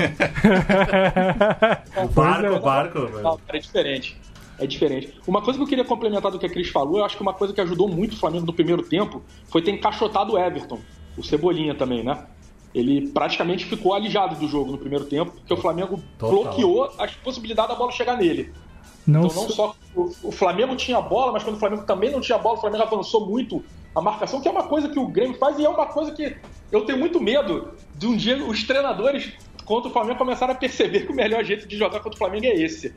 barco, o barco, velho. É diferente é diferente. Uma coisa que eu queria complementar do que a Cris falou, eu acho que uma coisa que ajudou muito o Flamengo no primeiro tempo foi ter encaixotado o Everton, o Cebolinha também, né? ele praticamente ficou alijado do jogo no primeiro tempo, porque o Flamengo Total. bloqueou a possibilidade da bola chegar nele. Não, Então não só o, o Flamengo tinha a bola, mas quando o Flamengo também não tinha a bola, o Flamengo avançou muito a marcação, que é uma coisa que o Grêmio faz e é uma coisa que eu tenho muito medo de um dia os treinadores contra o Flamengo começarem a perceber que o melhor jeito de jogar contra o Flamengo é esse.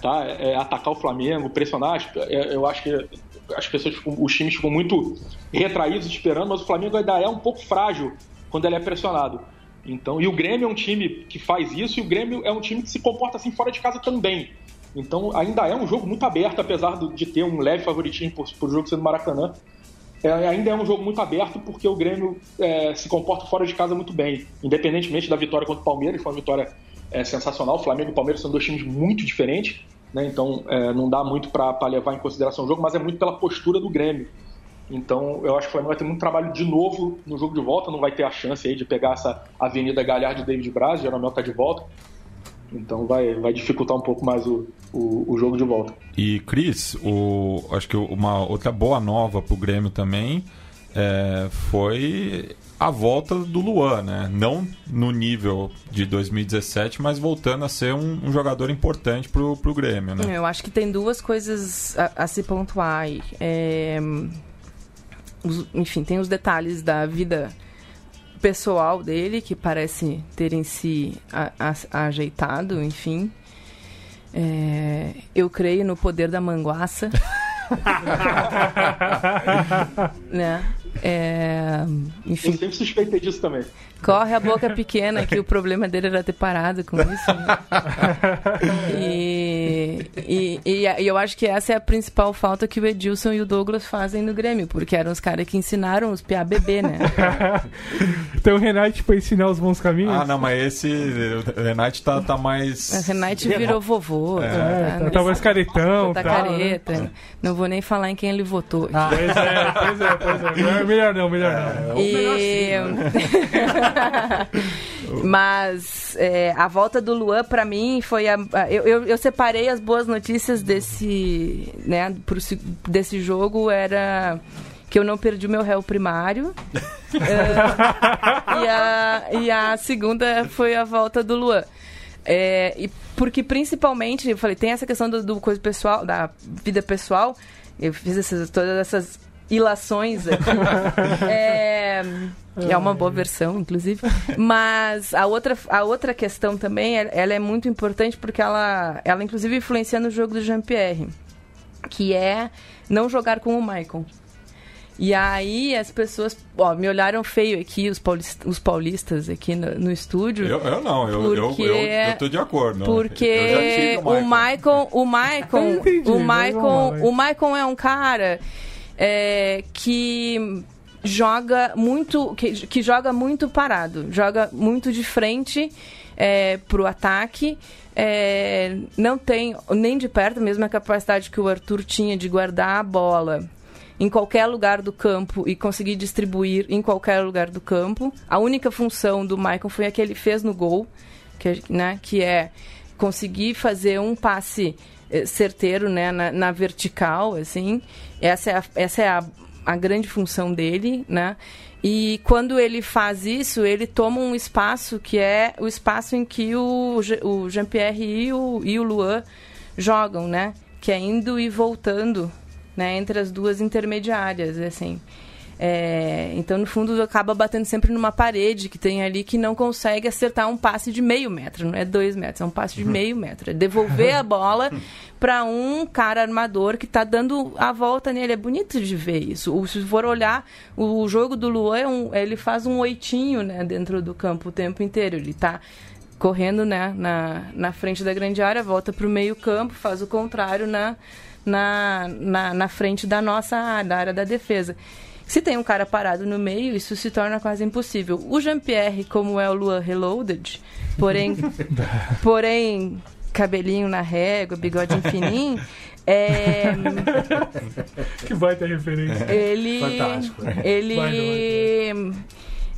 Tá? É atacar o Flamengo, pressionar. É, Eu acho que as pessoas, os times ficam muito retraídos esperando, mas o Flamengo ainda é um pouco frágil quando ele é pressionado. Então, e o Grêmio é um time que faz isso e o Grêmio é um time que se comporta assim fora de casa também. Então, ainda é um jogo muito aberto, apesar de ter um leve favoritismo por, por jogo ser no Maracanã. É, ainda é um jogo muito aberto porque o Grêmio é, se comporta fora de casa muito bem. Independentemente da vitória contra o Palmeiras, foi uma vitória é, sensacional. O Flamengo e o Palmeiras são dois times muito diferentes, né? então é, não dá muito para levar em consideração o jogo, mas é muito pela postura do Grêmio. Então eu acho que o Flamengo vai ter muito trabalho de novo no jogo de volta, não vai ter a chance aí de pegar essa Avenida Galhardo e David Braz, Jeromel tá de volta. Então vai, vai dificultar um pouco mais o, o, o jogo de volta. E, Cris, o, acho que uma outra boa nova pro Grêmio também é, foi a volta do Luan, né? Não no nível de 2017, mas voltando a ser um, um jogador importante pro, pro Grêmio, né? Eu acho que tem duas coisas a, a se pontuar aí. É, os- enfim, tem os detalhes da vida pessoal dele, que parece terem se a- a- ajeitado, enfim. É, eu creio no poder da manguaça. né? É, Eu enfim, sempre suspeitei disso também. corre a boca pequena que o problema dele era ter parado com isso. né? E, e, e, e eu acho que essa é a principal falta que o Edilson e o Douglas fazem no Grêmio, porque eram os caras que ensinaram os PA bebê, né? então o Renate foi ensinar os bons caminhos? Ah, não, mas esse. O Renate tá, tá mais. O Renate virou vovô. É, tá, tá, tá mais caretão. tá tal, careta. né? Não vou nem falar em quem ele votou. Pois é, pois é, pois é. Melhor, melhor não, melhor não. E... Mas é, a volta do Luan, pra mim, foi a. a- eu, eu, eu separei as boas notícias desse, né, pro, se- desse jogo. Era que eu não perdi o meu réu primário. É, e, a, e a segunda foi a volta do Luan. É, e porque principalmente, eu falei, tem essa questão do, do coisa pessoal, da vida pessoal. Eu fiz essas, todas essas ilações aqui. É, que é uma boa versão, inclusive. Mas a outra, a outra questão também, ela ela é muito importante porque ela, ela inclusive influencia no jogo do Jean-Pierre, que é não jogar com o Michael. E aí as pessoas, ó, me olharam feio aqui, os paulistas, os paulistas aqui no, no estúdio. Eu, eu não, eu, eu, Porque- eu, eu tô de acordo. Eu Porque o Michael, o Eu Michael, o mas vamos lá, Michael, vai. o Michael é um cara é, que joga muito, que, que joga muito parado, joga muito de frente é, pro ataque. é, não tem nem de perto a mesma capacidade que o Arthur tinha de guardar a bola em qualquer lugar do campo e conseguir distribuir em qualquer lugar do campo. A única função do Michael foi a que ele fez no gol, que, né, que é conseguir fazer um passe certeiro né, na, na vertical, assim. Essa é, a, essa é a, a grande função dele, né? E quando ele faz isso, ele toma um espaço que é o espaço em que o, o Jean-Pierre e o, e o Luan jogam, né? Que é indo e voltando né, entre as duas intermediárias, assim. É, então, no fundo, acaba batendo sempre numa parede que tem ali que não consegue acertar um passe de meio metro, não é dois metros, é um passe de meio metro. É devolver a bola para um cara armador que está dando a volta nele. É bonito de ver isso. O- Se for olhar, o jogo do Luan, é um- ele faz um oitinho né, dentro do campo o tempo inteiro. Ele está correndo né, na, na frente da grande área, volta para o meio campo, faz o contrário na, na, na, na frente da nossa área, da área da defesa. Se tem um cara parado no meio, isso se torna quase impossível. O Jean-Pierre, como é o Luan Reloaded, porém, porém cabelinho na régua, bigodinho fininho, é, Que baita referência. ele Fantástico. ele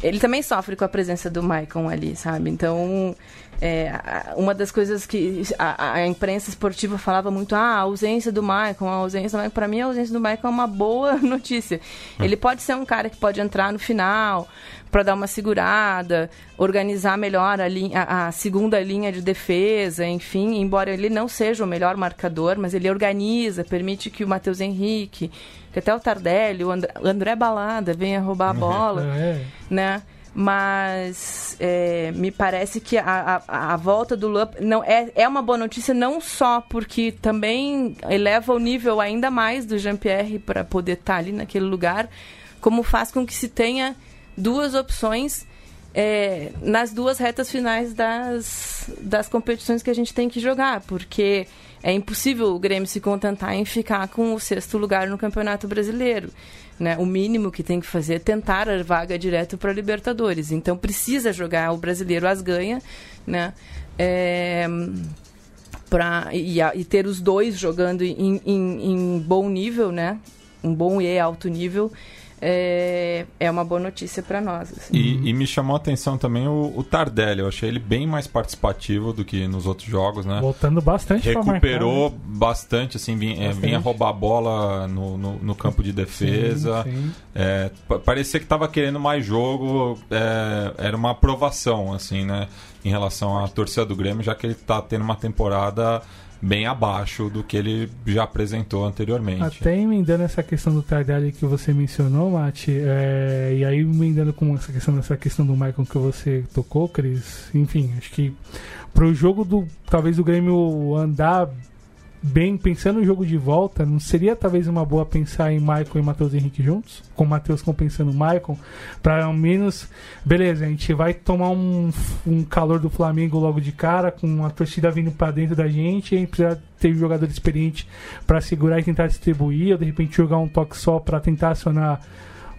ele também sofre com a presença do Maicon ali, sabe? Então É, uma das coisas que a, a, imprensa esportiva falava muito, ah, a ausência do Michael, a ausência do Michael. Para mim, a ausência do Michael é uma boa notícia. Hum. Ele pode ser um cara que pode entrar no final para dar uma segurada, organizar melhor a, linha, a, a, segunda linha de defesa, enfim, embora ele não seja o melhor marcador, mas ele organiza, permite que o Matheus Henrique, que até o Tardelli, o André, o André Balada venha roubar a bola, é. né? Mas é, me parece que a, a, a, volta do Luan não é, é uma boa notícia não só porque também eleva o nível ainda mais do Jean-Pierre para poder estar tá ali naquele lugar, como faz com que se tenha duas opções é, nas duas retas finais das, das competições que a gente tem que jogar, porque é impossível o Grêmio se contentar em ficar com o sexto lugar no Campeonato Brasileiro. Né? O mínimo que tem que fazer é tentar a vaga direto para a Libertadores. Então precisa jogar o brasileiro as ganha, né? É, pra, e, e, ter os dois jogando em, em, em bom nível, né? Um bom e alto nível é, é uma boa notícia para nós. Assim. E, e, me chamou a atenção também o, o, Tardelli. Eu achei ele bem mais participativo do que nos outros jogos, né? Voltando bastante Recuperou marcar, né? bastante, assim, vinha, é, bastante. vinha roubar a bola no, no, no campo de defesa. Sim, sim. É, parecia que estava querendo mais jogo. É, era uma aprovação, assim, né? Em relação à torcida do Grêmio, já que ele está tendo uma temporada bem abaixo do que ele já apresentou anteriormente. Até emendando essa questão do Tardelli que você mencionou, Mati, é, e aí emendando com essa questão dessa questão do Michael que você tocou, Cris, enfim, acho que pro jogo do talvez o Grêmio andar bem, pensando no jogo de volta, não seria talvez uma boa pensar em Michael e Matheus Henrique juntos? Com o Matheus compensando o Michael? Para ao menos, beleza, a gente vai tomar um, um calor do Flamengo logo de cara, com a torcida vindo para dentro da gente, e a gente precisa ter um jogador experiente para segurar e tentar distribuir, ou de repente jogar um toque só para tentar acionar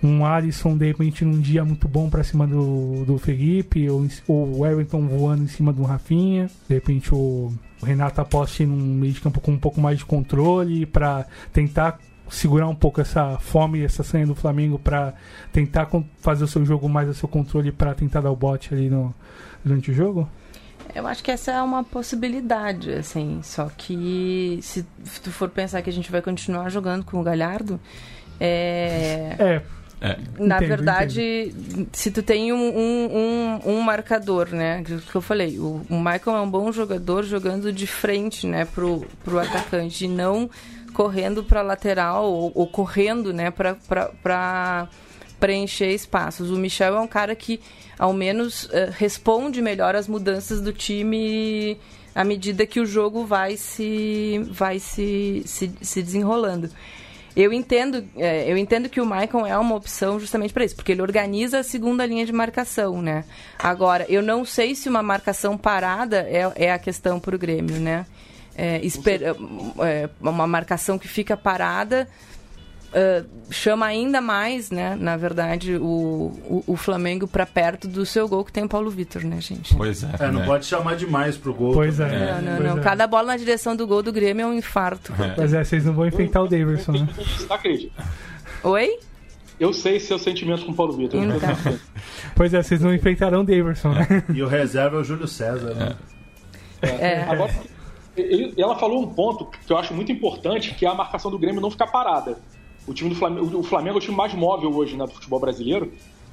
um Alisson de repente num dia muito bom para cima do, do Felipe, ou, ou o Everton voando em cima do Rafinha, de repente o o Renato aposte num meio de campo com um pouco mais de controle para tentar segurar um pouco essa fome, essa sanha do Flamengo para tentar fazer o seu jogo mais a seu controle para tentar dar o bote ali no, durante o jogo? Eu acho que essa é uma possibilidade, assim. Só que se tu for pensar que a gente vai continuar jogando com o Galhardo, é. É, é. Na entendo, verdade, entendo. se tu tem um, um, um, um, marcador, né? Que eu falei, o, o Michael é um bom jogador jogando de frente, né, pro, pro atacante, e não correndo para lateral ou, ou, correndo, né, para preencher espaços. O Michel é um cara que, ao menos, uh, responde melhor às mudanças do time à medida que o jogo vai se, vai se, se, se desenrolando. Eu entendo, é, eu entendo que o Maicon é uma opção justamente para isso, porque ele organiza a segunda linha de marcação, né? Agora, eu não sei se uma marcação parada é, é a questão para o Grêmio, né? É, esper, é, uma marcação que fica parada uh, chama ainda mais, né, na verdade, o, o, o Flamengo para perto do seu gol que tem o Paulo Vitor, né, gente? Pois é. é não né? pode chamar demais pro gol. Pois é. Não, não, pois não. É. Cada bola na direção do gol do Grêmio é um infarto. É. Pois é, vocês não vão enfrentar o Davidson, né? Oi? Eu sei seu sentimento com o Paulo Vitor. Então. pois é, vocês não enfrentarão o Davidson, né? E o reserva é o Júlio César, né? É. Agora, ela falou um ponto que eu acho muito importante, que é a marcação do Grêmio não ficar parada. O time do Flamengo, o Flamengo é o time mais móvel hoje né, do futebol brasileiro.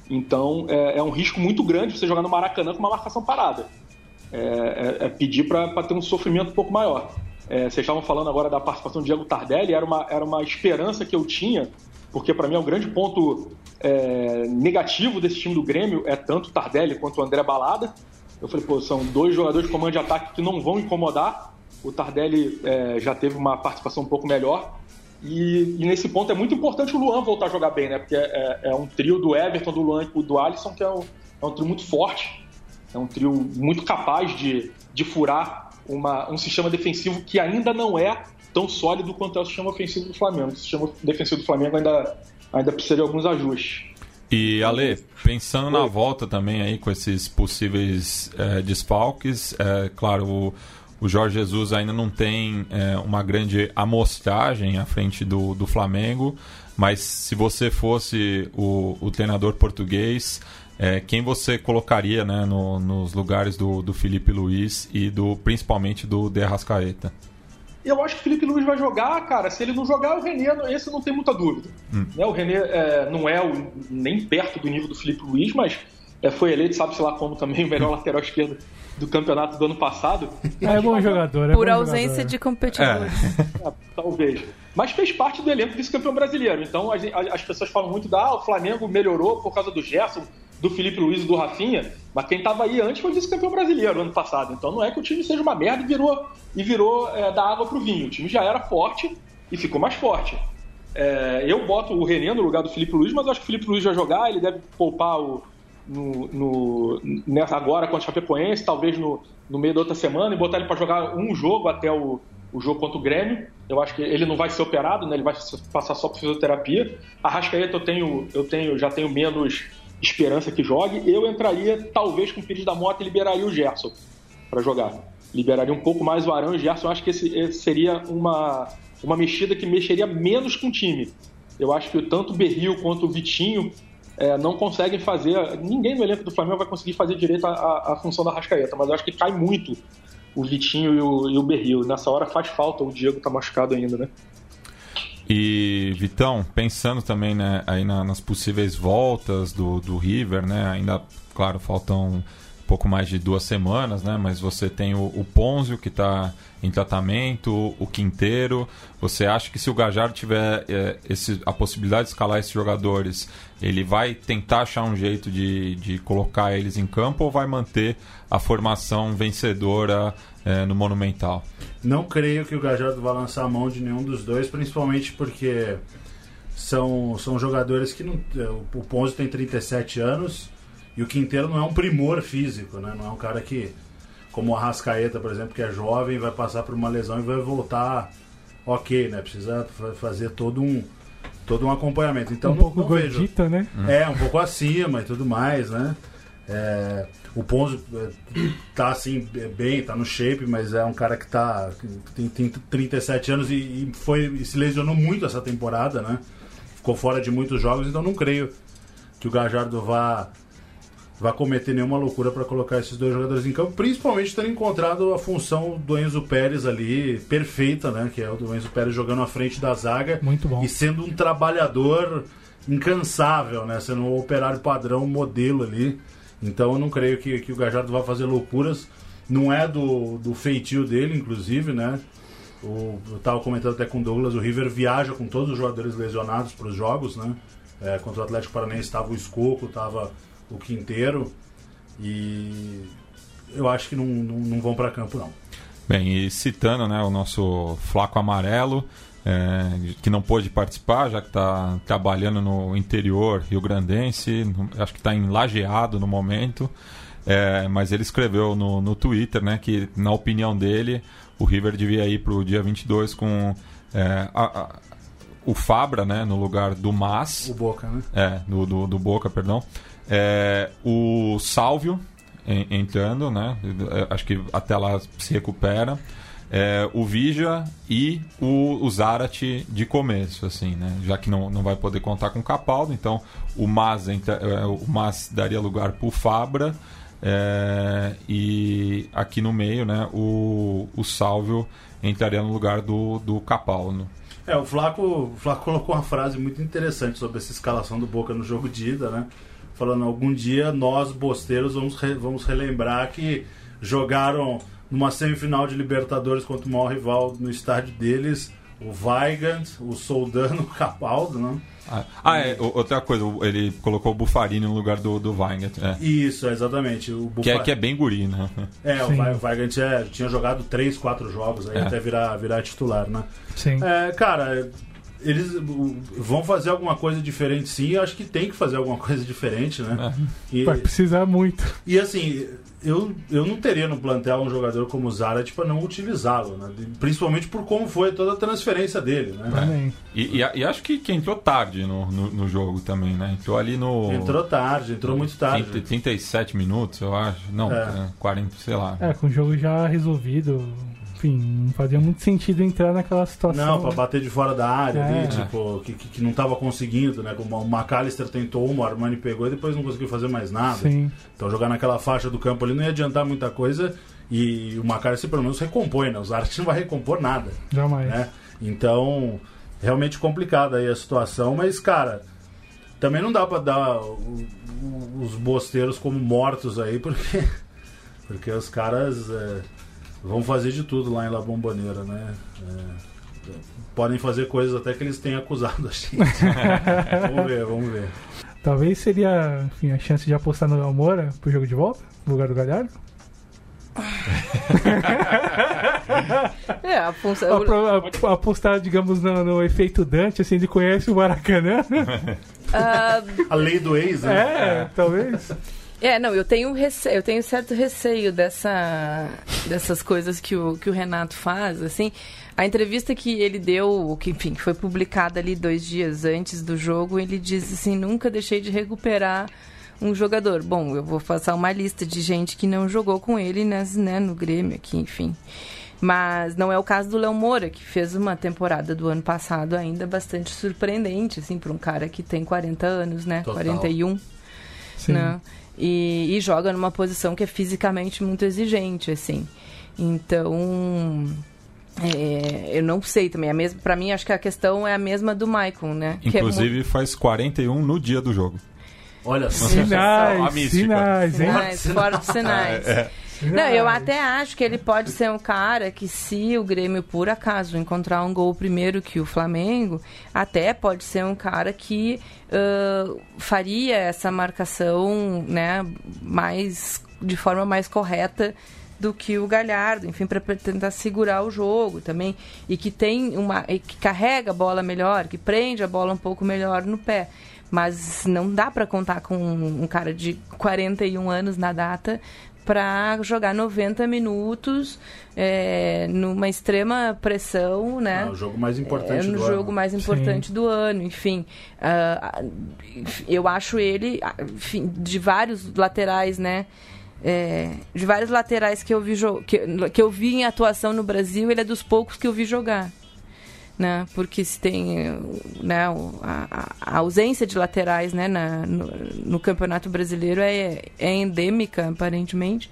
Então é, é um risco muito grande você jogar no Maracanã com uma marcação parada. É, é, é pedir para ter um sofrimento um pouco maior. É, vocês estavam falando agora da participação do Diego Tardelli, era uma, era uma esperança que eu tinha, porque para mim é um grande ponto é, negativo desse time do Grêmio, é tanto o Tardelli quanto o André Balada. Eu falei, pô, são dois jogadores de comando de ataque que não vão incomodar. O Tardelli é, já teve uma participação um pouco melhor. E, e, nesse ponto é muito importante o Luan voltar a jogar bem, né? Porque é, é, é um trio do Everton, do Luan e do Alisson que é um, é um trio muito forte, é um trio muito capaz de, de furar uma, um sistema defensivo que ainda não é tão sólido quanto é o sistema ofensivo do Flamengo. O sistema defensivo do Flamengo ainda, ainda precisa de alguns ajustes. E Ale, pensando na volta também aí com esses possíveis é, desfalques, é, claro, o, o Jorge Jesus ainda não tem é, uma grande amostragem à frente do, do Flamengo, mas se você fosse o, o treinador português, é, quem você colocaria né, no, nos lugares do, do Felipe Luiz e do principalmente do De Arrascaeta? Eu acho que o Felipe Luiz vai jogar, cara. Se ele não jogar, o René, esse não tem muita dúvida. Hum. Né, o René é, não é o, nem perto do nível do Felipe Luiz, mas é, foi eleito, sabe-se lá como também, o melhor lateral esquerdo do campeonato do ano passado. É bom jogador, é Por bom ausência jogador. de competidores. É, talvez. Mas fez parte do elenco vice-campeão brasileiro. Então as, as, pessoas falam muito da ah, o Flamengo melhorou por causa do Gerson, do Felipe Luiz e do Rafinha. Mas quem estava aí antes foi vice-campeão brasileiro ano passado. Então não é que o time seja uma merda e virou, e virou é, da água pro vinho. O time já era forte e ficou mais forte. É, eu boto o René no lugar do Felipe Luiz, mas eu acho que o Felipe Luiz vai jogar, ele deve poupar o, no, no, nessa agora contra o Chapecoense, talvez no, no meio da outra semana, e botar ele para jogar um jogo até o, o jogo contra o Grêmio. Eu acho que ele não vai ser operado, né? ele vai passar só por fisioterapia. A Rascaeta eu tenho, eu tenho, já tenho menos esperança que jogue. Eu entraria, talvez, com o Pires da Mota e liberaria o Gerson para jogar. Liberaria um pouco mais o Arão e o Gerson. Eu acho que esse, esse seria uma, uma mexida que mexeria menos com o time. Eu acho que tanto o Berril quanto o Vitinho é, não conseguem fazer. Ninguém no elenco do Flamengo vai conseguir fazer direito a, função da Rascaeta, mas eu acho que cai muito o Vitinho e o, e o Berril. Nessa hora faz falta, o Diego tá machucado ainda, né? E, Vitão, pensando também né, aí na, nas possíveis voltas do, do River, né? Ainda, claro, faltam pouco mais de duas semanas, né? Mas você tem o, o Ponzio que está em tratamento, o Quinteiro. Você acha que se o Gajardo tiver é, esse, a possibilidade de escalar esses jogadores, ele vai tentar achar um jeito de, de colocar eles em campo ou vai manter a formação vencedora é, no Monumental? Não creio que o Gajardo vá lançar a mão de nenhum dos dois, principalmente porque são, são jogadores que não. O Ponzio tem 37 anos e o Quinteiro não é um primor físico, né? Não é um cara que, como o Arrascaeta, por exemplo, que é jovem, vai passar por uma lesão e vai voltar ok, né? Precisa fazer todo um todo um acompanhamento. Então um pouco gordita, vejo. né? É, um pouco acima e tudo mais, né? É, o Ponzo é, tá assim, bem, tá no shape, mas é um cara que tá. tem, tem 37 anos e, e foi e se lesionou muito essa temporada, né? Ficou fora de muitos jogos, então não creio que o Gajardo vá vai cometer nenhuma loucura para colocar esses dois jogadores em campo, principalmente tendo encontrado a função do Enzo Pérez ali perfeita, né? Que é o do Enzo Pérez jogando à frente da zaga Muito bom. e sendo um trabalhador incansável, né? Sendo um operário padrão, modelo ali. Então eu não creio que, que o Gajardo vá fazer loucuras. Não é do, do feitio dele, inclusive, né? O, eu estava comentando até com o Douglas, o River viaja com todos os jogadores lesionados para os jogos, né? É, contra o Atlético Paranaense estava o Escoco, estava o Quinteiro e eu acho que não, não, não vão para campo não. Bem, e citando né, o nosso Flaco Amarelo, é, que não pôde participar, já que está trabalhando no interior rio-grandense, acho que está em Lajeado no momento, é, mas ele escreveu no, no Twitter né, que, na opinião dele, o River devia ir para o dia 22 com é, a, a, o Fabra né, no lugar do Mas. O Boca, né? É, do, do, do Boca, perdão. É, o Sálvio entrando, né? Acho que até lá se recupera. É, o Vija e o, o Zarate de começo, assim, né? Já que não, não vai poder contar com o Capaldo, então o Mas, é, o Mas daria lugar para o Fabra é, e aqui no meio, né? O, o Sálvio entraria no lugar do, do Capaldo. É, o Flaco, o Flaco colocou uma frase muito interessante sobre essa escalação do Boca no jogo de ida, né? Falando algum dia nós bosteiros vamos, re, vamos relembrar que jogaram numa semifinal de Libertadores contra o maior rival no estádio deles, o Weigand, o Soldano, o Capaldo, né? Ah, ah é, outra coisa, ele colocou o Bufarini no lugar do, do Weigand. É. Isso, exatamente. O que, é, que é bem guri, né? É, Sim. o Weigand é, tinha jogado 3, 4 jogos aí é. até virar, virar titular, né? Sim. É, cara, eles vão fazer alguma coisa diferente sim, eu acho que tem que fazer alguma coisa diferente, né? É. E, Vai precisar muito. E assim, eu, eu não teria no plantel um jogador como o Zarat para não utilizá-lo, né? Principalmente por como foi toda a transferência dele, né? É. E, e, e, acho que, que entrou tarde no, no, no, jogo também, né? Entrou ali no... Entrou tarde, entrou muito tarde. 30, 37 minutos, eu acho. Não, é. 40, sei lá. É, com o jogo já resolvido enfim, não fazia muito sentido entrar naquela situação. Não, pra bater de fora da área É. ali, tipo, que, que, não tava conseguindo, né? Como o McAllister tentou uma, o Armani pegou e depois não conseguiu fazer mais nada. Sim. Então jogar naquela faixa do campo ali não ia adiantar muita coisa e o McAllister pelo menos recompõe, né? Os Arte não vai recompor nada, Jamais. né? Então, realmente complicada aí a situação, mas, cara, também não dá pra dar os bosteiros como mortos aí, porque, porque os caras é, vão fazer de tudo lá em La Bombonera, né? É, podem fazer coisas até que eles tenham acusado a gente. vamos ver, vamos ver. Talvez seria enfim, a chance de apostar no Léo Moura pro jogo de volta, no lugar do Galhardo. É, a função. Apro- a- apostar, digamos, no, no efeito Dante, assim, ele conhece o Maracanã. Ah, A lei do ex, né? é, talvez. É, não, eu tenho receio, eu tenho certo receio dessa, dessas coisas que o, que o Renato faz, assim. A entrevista que ele deu, que enfim, foi publicada ali dois dias antes do jogo, ele diz assim, nunca deixei de recuperar um jogador. Bom, eu vou passar uma lista de gente que não jogou com ele nas, né, no Grêmio aqui, enfim. Mas não é o caso do Léo Moura, que fez uma temporada do ano passado ainda bastante surpreendente, assim, para um cara que tem 40 anos, né? Total. 41 Sim. né? E, e joga numa posição que é fisicamente muito exigente, assim. Então, é, eu não sei também. A mesma, para mim, acho que a questão é a mesma do Michael, né? Que é Inclusive faz 41 no dia do jogo. Olha só. A Sinais, mística. sinais, hein? Sinais, fortes sinais. Não, eu até acho que ele pode ser um cara que, se o Grêmio, por acaso, encontrar um gol primeiro que o Flamengo, até pode ser um cara que ãh, faria essa marcação né, mais de forma mais correta do que o Galhardo, enfim, para tentar segurar o jogo também e que tem uma e que carrega a bola melhor, que prende a bola um pouco melhor no pé. Mas não dá para contar com um cara de 41 anos na data para jogar 90 minutos é, numa extrema pressão, né? É o jogo mais É importante no do jogo ano. mais importante do ano, enfim. Ah, eu acho ele, enfim, de vários laterais, né? É, de vários laterais que eu vi que, que eu vi em atuação no Brasil, ele é dos poucos que eu vi jogar. Né? Porque se tem né, a- a ausência de laterais né, na- no, no Campeonato Brasileiro é, é endêmica, aparentemente.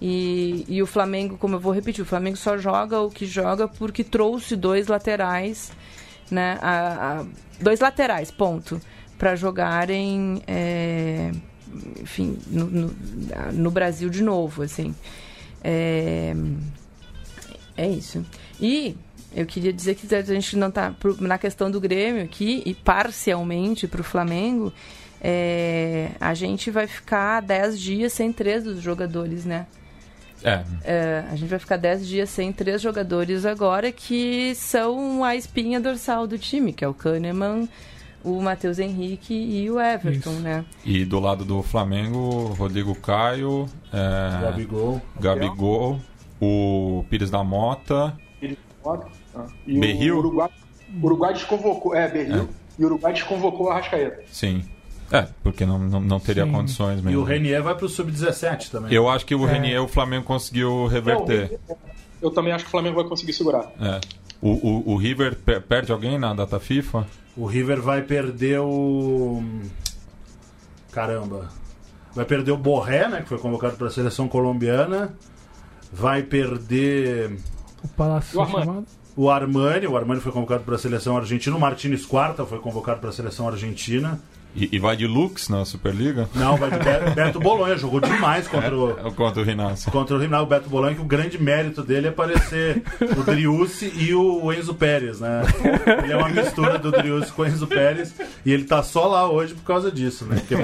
E, e o Flamengo, como eu vou repetir, o Flamengo só joga o que joga porque trouxe dois laterais, né? a- a- dois laterais, ponto. Para jogarem, é, enfim, no, no- no Brasil de novo, assim. É, é isso. E eu queria dizer que a gente não está na questão do Grêmio aqui e parcialmente para o Flamengo. é, a gente vai ficar 10 dias sem três dos jogadores, né? É, É, a gente vai ficar 10 dias sem três jogadores agora que são a espinha dorsal do time, que é o Kahneman, o Matheus Henrique e o Everton, Isso. né? e do lado do Flamengo, Rodrigo Caio, é, Gabigol. Gabigol, o Pires da Mota, Ah, E Berril? o Uruguai, o Uruguai desconvocou. É, Berril. E o Uruguai desconvocou o Arrascaeta. sim. É, porque não, não, não teria Sim. condições E mesmo. o Renier vai pro Sub-17 também. Eu acho que o É. Renier o Flamengo conseguiu reverter. Não, eu também acho que o Flamengo vai conseguir segurar. É. O, o, o River per- perde alguém na data FIFA? O River vai perder o. Caramba. Vai perder o Borré, né? Que foi convocado para a seleção colombiana. Vai perder O Palácio O Armani. chamado. O Armani. O Armani foi convocado para a seleção argentina. O Martínez Quarta foi convocado para a seleção argentina. E, e vai de Lux na Superliga? Não, vai de Be- Beto Bolonha. Jogou demais contra o. É, Contra o Rinácio. Contra o Rinaldo Beto Bolonha, que o grande mérito dele é parecer o Driussi e o Enzo Pérez, né? Ele é uma mistura do Driussi com o Enzo Pérez e ele tá só lá hoje por causa disso, né? Porque,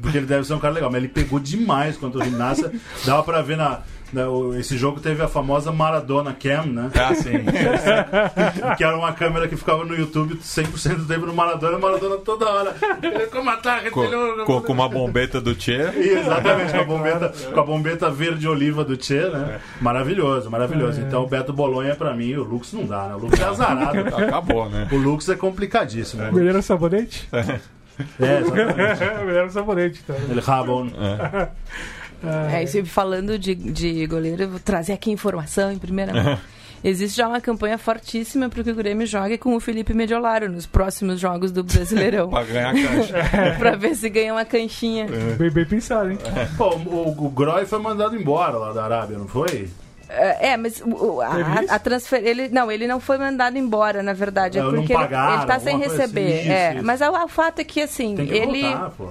porque ele deve ser um cara legal. Mas ele pegou demais contra o Rinácia. Dava pra ver na. O- esse jogo teve a famosa Maradona Cam, né? Ah, sim. Que era uma câmera que ficava no YouTube 100% do tempo no Maradona, Maradona toda hora. Ele, Como ataque, com, com, com uma bombeta do Tchê. Exatamente, com a bombeta, com a bombeta verde oliva do Tchê, né? Maravilhoso, maravilhoso. Então o Beto Bolonha, pra mim, o Lux não dá, né? O Lux é azarado. Acabou, né? O Lux é complicadíssimo. né? Melhor sabonete? É, exatamente. Melhor o sabonete, então. Ele rabon. É, isso, falando de, de goleiro, eu vou trazer aqui informação em primeira mão. Existe já uma campanha fortíssima para que o Grêmio jogue com o Felipe Mediolaro nos próximos jogos do Brasileirão. Pra ganhar a caixa. pra ver se ganha uma canchinha. Bem, bem pensado, hein? Pô, o, o Groy foi mandado embora lá da Arábia, não foi? É, é, mas o- a, a transfer... ele não, ele não foi mandado embora, na verdade, é Não, não porque ele, pagaram, ele tá sem receber. assim. Isso, é, isso. mas o, o fato é que assim, Tem que ele voltar, pô.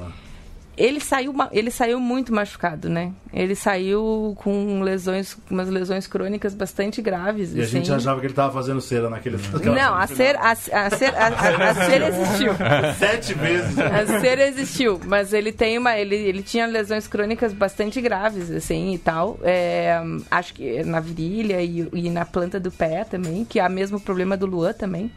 Ele saiu ele saiu muito machucado, né? Ele saiu com lesões, umas lesões crônicas bastante graves, E a assim. gente achava que ele tava fazendo cera naquele. Não, a ser, a, a ser, a, a- a ser existiu. Sete vezes. A ser existiu, mas ele tem uma. Ele, ele tinha lesões crônicas bastante graves, assim, e tal. É, acho que na virilha e, e na planta do pé também, que é o mesmo problema do Luan também,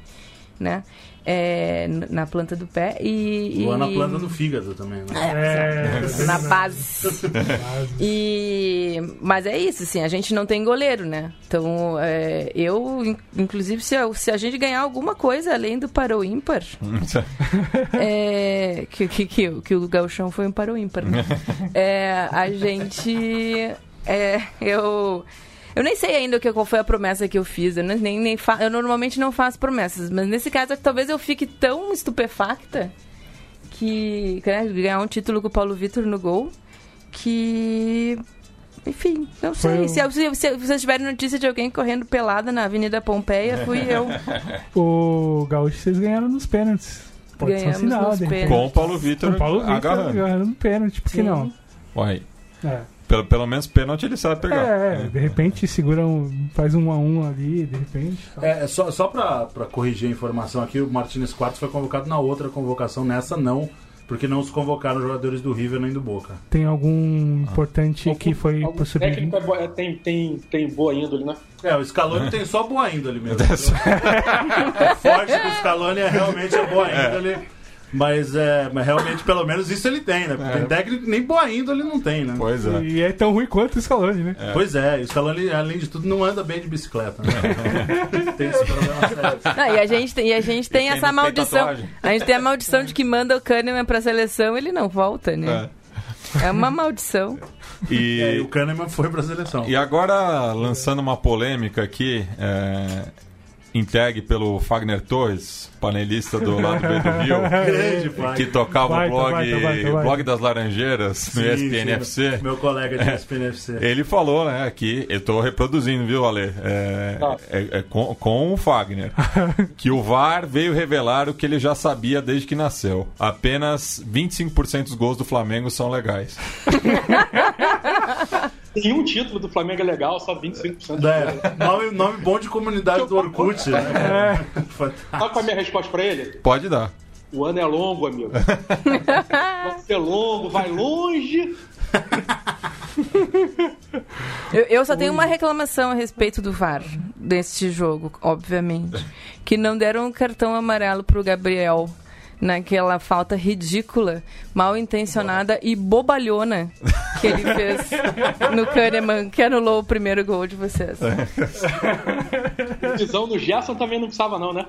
né? É, na planta do pé e. Luan na e- planta do fígado também, né? É, na base. E mas é isso, assim, a gente não tem goleiro, né? Então, é, eu, in- inclusive, se, eu- se a gente ganhar alguma coisa além do parou ímpar, é, que, que, que, o- que o gauchão foi um parou ímpar, né? É, a gente, é, eu eu nem sei ainda o que, qual foi a promessa que eu fiz. Eu, nem, nem fa- eu normalmente não faço promessas, mas nesse caso talvez eu fique tão estupefacta que né, ganhar um título com o Paulo Vitor no gol que enfim, não sei. Se, se, se vocês tiverem notícia de alguém correndo pelada na Avenida Pompeia, fui eu. O Gaúcho vocês ganharam nos pênaltis. Pode ser um Ganhamos sinal, nos de repente. pênaltis. Com o Paulo Vitor Com o Paulo Vitor agarrando. agarrando no pênalti, por que não? Uai, É. pelo, pelo menos pênalti ele sabe pegar. É, de repente segura um, faz um a um ali, de repente. tal. É, só, só pra, pra corrigir a informação aqui, o Martinez Quartos foi convocado na outra convocação, nessa não, porque não se convocaram jogadores do River nem do Boca. Tem algum importante Algum- que foi algum pro sub técnico é é- tem, tem, tem boa índole, né? É, o Scaloni tem só boa índole mesmo. é forte que o Scaloni é realmente é boa índole. Mas, é, mas realmente, pelo menos isso ele tem, né? Porque tem técnico que nem boa índole não tem, né? Pois é. E é tão ruim quanto o Scaloni, né? Pois é, o Scaloni, além de tudo, não anda bem de bicicleta. Né? tem esse problema sério. Não, e a gente tem, e a gente tem tem- essa tem maldição. tatuagem. A gente tem a maldição de que manda o Kahneman pra seleção ele não volta, né? É, uma maldição. E, É, e o Kahneman foi pra seleção. E agora, lançando uma polêmica aqui, é, entregue pelo Fagner Torres, panelista do lado B do Rio, Grande, que tocava Baita, o blog, baita, o baita. blog das Laranjeiras no Sim, ESPN sim. Meu colega de ESPN FC. Ele falou, né, aqui, eu tô reproduzindo, viu, Ale? É, é- é com, com o Fagner. que o VAR veio revelar o que ele já sabia desde que nasceu. Apenas 25% dos gols do Flamengo são legais. Tem um título do Flamengo é legal, só 25%. É, nome, nome bom de comunidade do Orkut, né? É. Fantástico. Sabe qual é a minha resposta pra ele? Pode dar. O ano é longo, amigo. vai ser longo, vai longe. Eu, eu só tenho uma reclamação a respeito do VAR deste jogo, obviamente. Que não deram um cartão amarelo pro Gabriel naquela falta ridícula, mal intencionada e bobalhona que ele fez no Kahneman, que anulou o primeiro gol de vocês. Pisão no Gerson também não precisava, não, né?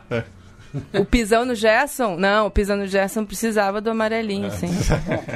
O pisão no Gerson? Não, o pisão no Gerson precisava do amarelinho, sim.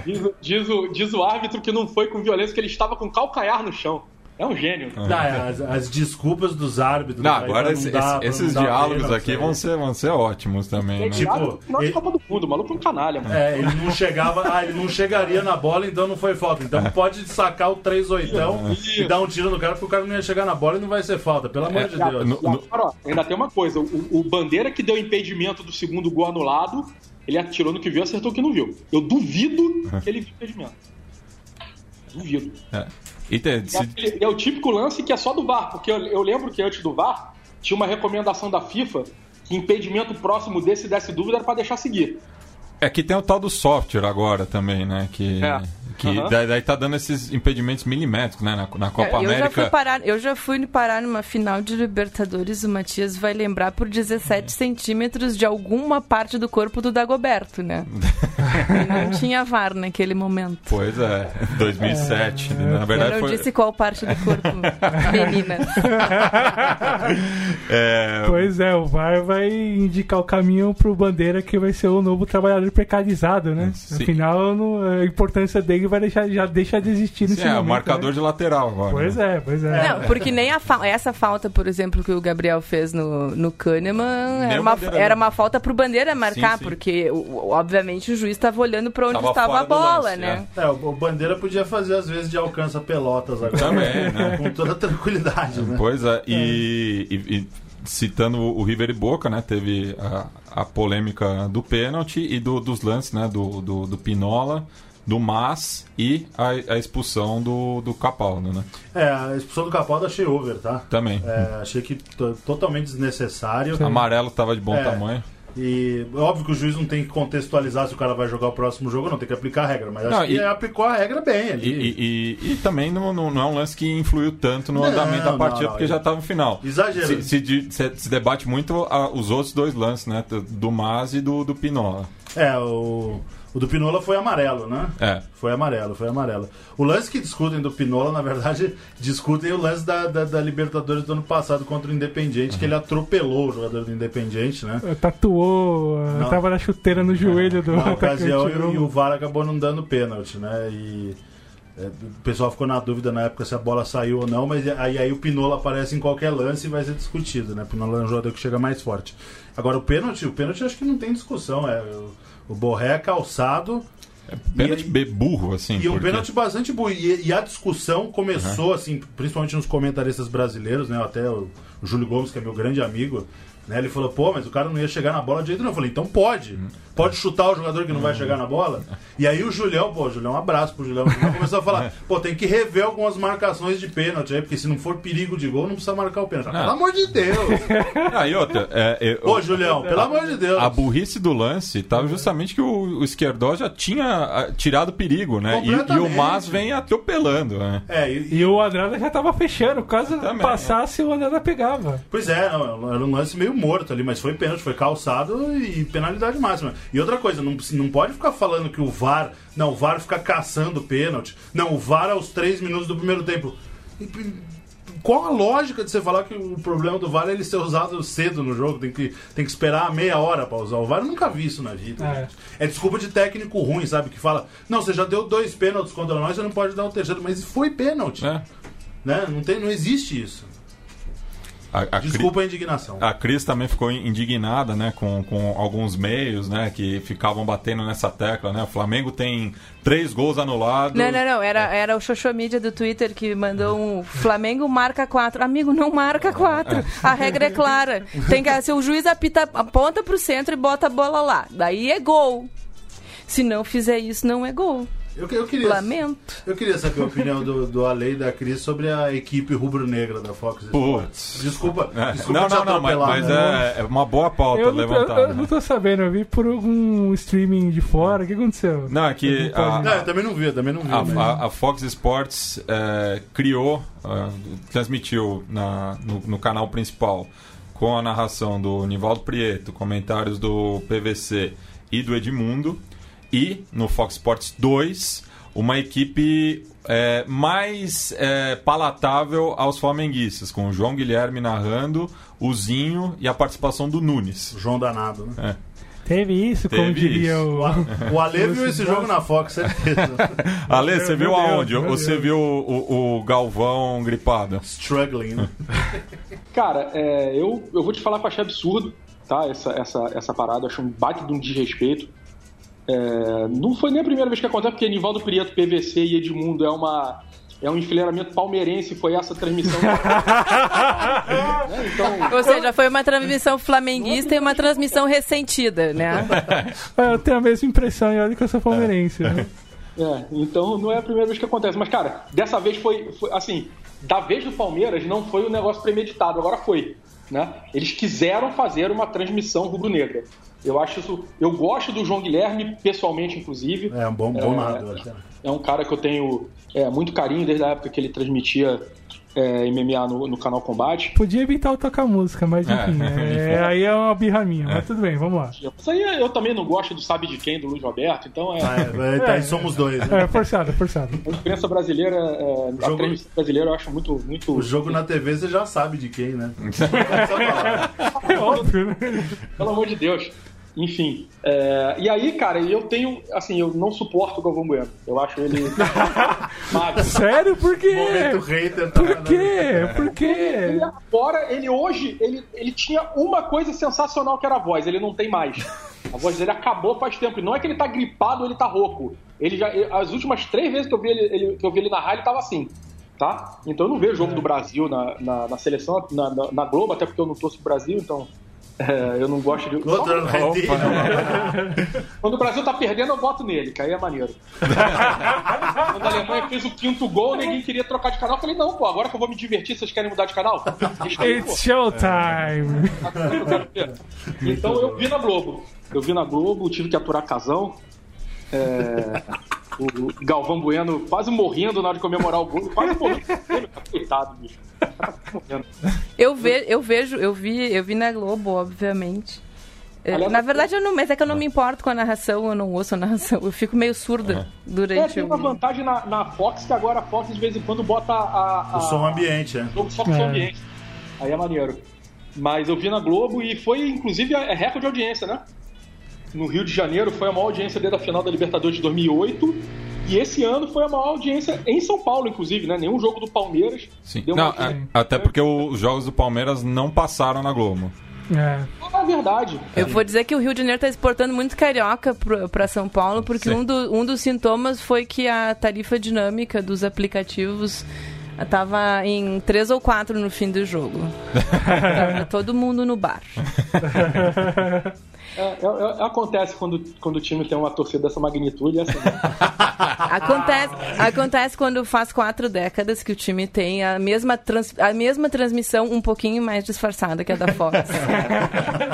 Diz, o- diz o, diz o árbitro que não foi com violência, que ele estava com calcanhar no chão. É um gênio. Tá, é, as, as desculpas dos árbitros. Não, agora esse- esse- pra esses não diálogos pênalti, aqui vão ser, vão ser ótimos também, né? Tipo, final de ele- Copa do Mundo, o maluco é um canalha, mano. É, ele não chegava, ah, ele não chegaria na bola, então não foi falta. Então pode sacar o 3 oitão e dar um tiro no cara, porque o cara não ia chegar na bola e não vai ser falta, pelo amor de E a- Deus. no- agora, ó, ainda tem uma coisa: o, o Bandeira que deu impedimento do segundo gol anulado, ele atirou no que viu acertou o que não viu. Eu duvido que ele viu impedimento. Duvido. É. E se- É, é o típico lance que é só do VAR, porque eu, eu lembro que antes do VAR tinha uma recomendação da FIFA que impedimento próximo desse desse dúvida era pra deixar seguir. é que tem o tal do software agora também, né? Que, É. que Aham. daí, daí tá dando esses impedimentos milimétricos, né? Na, na Copa eu, já fui América. parar, eu já fui parar numa final de Libertadores, o Matias vai lembrar, por 17 centímetros de alguma parte do corpo do Dagoberto, né? e não tinha VAR naquele momento. Pois é, 2007. Na Eu verdade não foi. disse qual parte do corpo, meninas. É, Pois é, o VAR vai indicar o caminho pro Bandeira que vai ser o novo trabalhador precarizado, né? Sim. Afinal, no- a importância dele Rodrigo vai deixar, já deixa de existir nesse Sim, é, o momento. marcador né? de lateral agora. Pois né? é, pois é. Não, porque nem a fa- essa falta, por exemplo, que o Gabriel fez no, no Kahneman Nem era uma, era deu. uma falta pro Bandeira marcar, Sim, sim. porque o- obviamente o juiz estava olhando para onde Tava estava a bola, lance, né? É, o o Bandeira podia fazer às vezes de alcança pelotas agora. Também, né? Com toda tranquilidade, né? Pois é, e, e- e citando o River e Boca, né? Teve a, a polêmica do pênalti e do- dos lances, né? Do, do, do Pinola, do Mas e a, a expulsão do, do Capaldo, né? É, a expulsão do Capaldo achei over, tá? Também. É, achei que to- totalmente desnecessário. Amarelo tava de bom É. tamanho. E óbvio que o juiz não tem que contextualizar se o cara vai jogar o próximo jogo, não tem que aplicar a regra, mas acho Não, que e- aplicou a regra bem E, ali. e- e- e também não, não, não é um lance que influiu tanto no Não, andamento da partida, porque já estava no final. Exagero. Se, se, se- se debate muito ah, os outros dois lances, né? Do- Do Mas e do, do Pinola. É, o, o do Pinola foi amarelo, né? É. Foi amarelo, foi amarelo. O lance que discutem do Pinola, na verdade, discutem o lance da, da, da Libertadores do ano passado contra o Independiente, que ele atropelou o jogador do Independiente, né? Tatuou, eh, Não. tava na chuteira no joelho do Na ocasião, e, o- e o VAR acabou não dando pênalti, né? E é, o pessoal ficou na dúvida na época se a bola saiu ou não, mas aí, aí o Pinola aparece em qualquer lance e vai ser discutido, né? O Pinola é um jogador que chega mais forte. Agora, o pênalti, o pênalti acho que não tem discussão. É, o, o Borré é calçado. Pênalti E- burro, assim. E um porque- pênalti bastante bom. E, e a discussão começou, assim, principalmente nos comentaristas brasileiros, né? Até o, o Júlio Gomes, que é meu grande amigo, né? Ele falou, pô, mas o cara não ia chegar na bola de jeito nenhum. Eu falei, então pode. Pode chutar o jogador que não vai chegar na bola. E aí o Julião, pô, Julião, um abraço pro Julião. O Julião começou a falar, pô, tem que rever algumas marcações de pênalti aí, porque se não for perigo de gol, não precisa marcar o pênalti. Ah, Pelo amor de Deus! Ah, e outra, é, eu- Pô, Julião, pelo amor de Deus! a burrice do lance estava justamente que o, o Esquerdó já tinha ah, tirado perigo, né? E, e o. Mas vem atropelando, né? É, e, E o Andrada já tava fechando, caso Também, passasse, o Andrada pegava. Pois é, não, era um lance meio morto ali, mas foi pênalti, foi calçado e penalidade máxima. E outra coisa, não, não pode ficar falando que o VAR. Não, o VAR fica caçando pênalti. Não, o VAR aos três minutos do primeiro tempo. E, qual a lógica de você falar que o problema do VAR é ele ser usado cedo no jogo? Tem que, tem que esperar meia hora pra usar o VAR? Eu nunca vi isso na vida. É. É desculpa de técnico ruim, sabe? Que fala, não, você já deu dois pênaltis contra nós, você não pode dar o terceiro. Mas foi pênalti. É. Né? Não, tem, não existe isso. A, a Cri- Desculpa a indignação. A Cris também ficou indignada, né, com, com alguns meios, né, que ficavam batendo nessa tecla, né? O Flamengo tem três gols anulados. Não, não, não. Era, era o Xoxô Mídia do Twitter que mandou um Flamengo marca quatro. Amigo, não marca quatro. A regra é clara. Tem que, se o juiz apita, aponta pro centro e bota a bola lá. Daí é gol. Se não fizer isso, não é gol. Eu, eu queria, Lamento. eu queria saber a opinião do, do Ale e da Cris sobre a equipe rubro-negra da Fox Sports. Desculpa, É, desculpa não, não, não, mas, mas né? é, é uma boa pauta Eu levantada. eu não tô sabendo, eu vi por algum streaming de fora. O que aconteceu? Não, é que pode- a- Não, eu também não vi, eu também não vi. A, a- a Fox Sports é, criou, é, transmitiu na- no, no canal principal com a narração do Nivaldo Prieto, comentários do PVC e do Edmundo, e no Fox Sports 2, uma equipe é, mais é, palatável aos flamenguistas, com o João Guilherme narrando, o Zinho e a participação do Nunes. O João Danado, né? Teve isso, como Teve diria isso. o. O, Ale viu esse jogo na Fox, certeza. Ale, você viu aonde? você viu o, o- o Galvão gripado? Struggling, né? Cara, é, eu, eu vou te falar que eu achei absurdo, tá? Essa, essa, essa parada, eu acho um baita de um desrespeito. É, não foi nem a primeira vez que acontece, porque Nivaldo Prieto, PVC e Edmundo é uma. É um enfileiramento palmeirense, foi essa transmissão. Né, Então, Ou seja, foi uma transmissão flamenguista e uma transmissão ressentida, né? É, Eu tenho a mesma impressão, e olha que eu sou palmeirense. né? É, então não é a primeira vez que acontece. Mas, cara, dessa vez foi, foi, assim, da vez do Palmeiras não foi um negócio premeditado, agora foi. Né? Eles quiseram fazer uma transmissão rubro-negra. Eu acho isso. Eu gosto do João Guilherme, pessoalmente, inclusive. É um bom, bom narrador. É um cara que eu tenho é, muito carinho desde a época que ele transmitia é, MMA no, no canal Combate. Podia evitar o tocar música, mas enfim. É. é, aí é uma birra minha, mas tudo bem, vamos lá. Isso aí eu também não gosto do Sabe de Quem, do Luiz Roberto, então é. Ah, é, é, somos dois, né? É, forçado, forçado. A imprensa brasileira, é, a jogo- transmissão brasileira eu acho muito. muito O jogo na TV você já sabe de quem, né? É óbvio, né? Pelo amor de Deus. Enfim. é, e aí, cara, eu tenho. Assim, eu não suporto o Galvão Bueno. Eu acho ele. Sério? Por quê? Momento hater. Por quê? Por quê? Ele agora, ele hoje, ele, ele tinha uma coisa sensacional que era a voz, ele não tem mais. A voz dele acabou faz tempo. E não é que ele tá gripado ou ele tá rouco. Ele já, ele- as últimas três vezes que eu vi ele, ele- que eu vi ele narrar, ele tava assim. Tá? Então eu não vejo jogo do Brasil na, na, na seleção, na, na, na Globo, até porque eu não torço pro Brasil, então é, eu não gosto de. Contra o Argentina. Quando o Brasil tá perdendo, eu voto nele, que aí é maneiro. Quando a Alemanha fez o quinto gol, ninguém queria trocar de canal. Eu falei, não, pô, agora que eu vou me divertir, vocês querem mudar de canal? Deixa aí, pô. It's showtime! Quero ver. Então eu vi na Globo. Eu vi na Globo, tive que aturar casão. É, o Galvão Bueno quase morrendo na hora de comemorar o gol. Quase morrendo. Coitado, bicho. O. Eu, ve, eu vejo, eu vi, eu vi na Globo, obviamente. É, Aliás, Na verdade, eu não, mas é que eu não me importo com a narração, eu não ouço a narração. Eu fico meio surda É, durante tem o. uma vantagem na, na Fox que agora a Fox de vez em quando bota a, a, O som ambiente, é. jogo só com É. som ambiente. Aí é maneiro. Mas eu vi na Globo e foi, inclusive, é recorde de audiência, né? No Rio de Janeiro foi a maior audiência desde a final da Libertadores de 2008. E esse ano foi a maior audiência em São Paulo, inclusive, né? Nenhum jogo do Palmeiras Sim. deu Não, a- até porque os jogos do Palmeiras não passaram na Globo. É. É verdade. Eu vou dizer que o Rio de Janeiro está exportando muito carioca para São Paulo, porque Sim. um, do- um dos sintomas foi que a tarifa dinâmica dos aplicativos estava em três ou quatro no fim do jogo. Tava todo mundo no bar. É, é- é- acontece quando, quando o time tem uma torcida dessa magnitude. É assim, Acontece, acontece quando faz quatro décadas que o time tem a mesma, trans- a mesma transmissão um pouquinho mais disfarçada que a da Fox.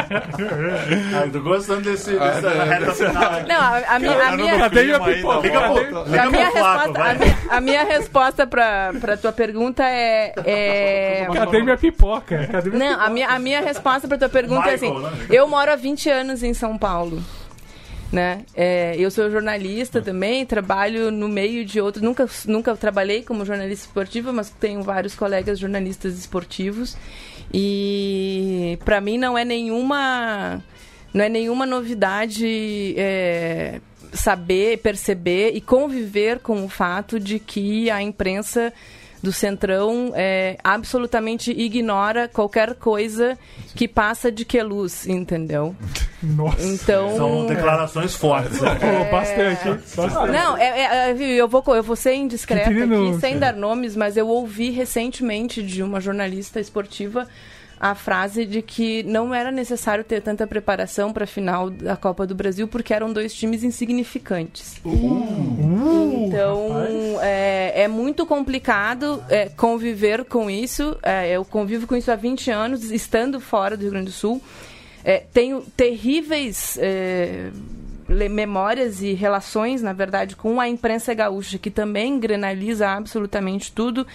Ah, eu tô gostando desse, dessa reta final. aqui. Não, a, a minha, a minha, pipoca? a minha a minha, resposta pra, pra tua pergunta é. é- Cadê minha pipoca? Cadê minha Não, a minha, a minha resposta pra tua pergunta é assim: Michael, né? eu moro há 20 anos em São Paulo. Né? É, eu sou jornalista também, trabalho no meio de outros. Nunca, nunca trabalhei como jornalista esportiva, mas tenho vários colegas jornalistas esportivos. E para mim não é nenhuma não é nenhuma novidade é, saber, perceber e conviver com o fato de que a imprensa do Centrão é, absolutamente ignora qualquer coisa que passa de que luz, entendeu? Nossa. Então. São declarações fortes. né? Pô, bastante. Não, é, é, é, eu, vou, eu vou ser indiscreta aqui, sem dar nomes, mas eu ouvi recentemente de uma jornalista esportiva a frase de que não era necessário ter tanta preparação para a final da Copa do Brasil porque eram dois times insignificantes. então é, é muito complicado é, conviver com isso. É, eu convivo com isso há 20 anos, estando fora do Rio Grande do Sul. É, tenho terríveis é, memórias e relações, na verdade, com a imprensa gaúcha, que também granaliza absolutamente tudo.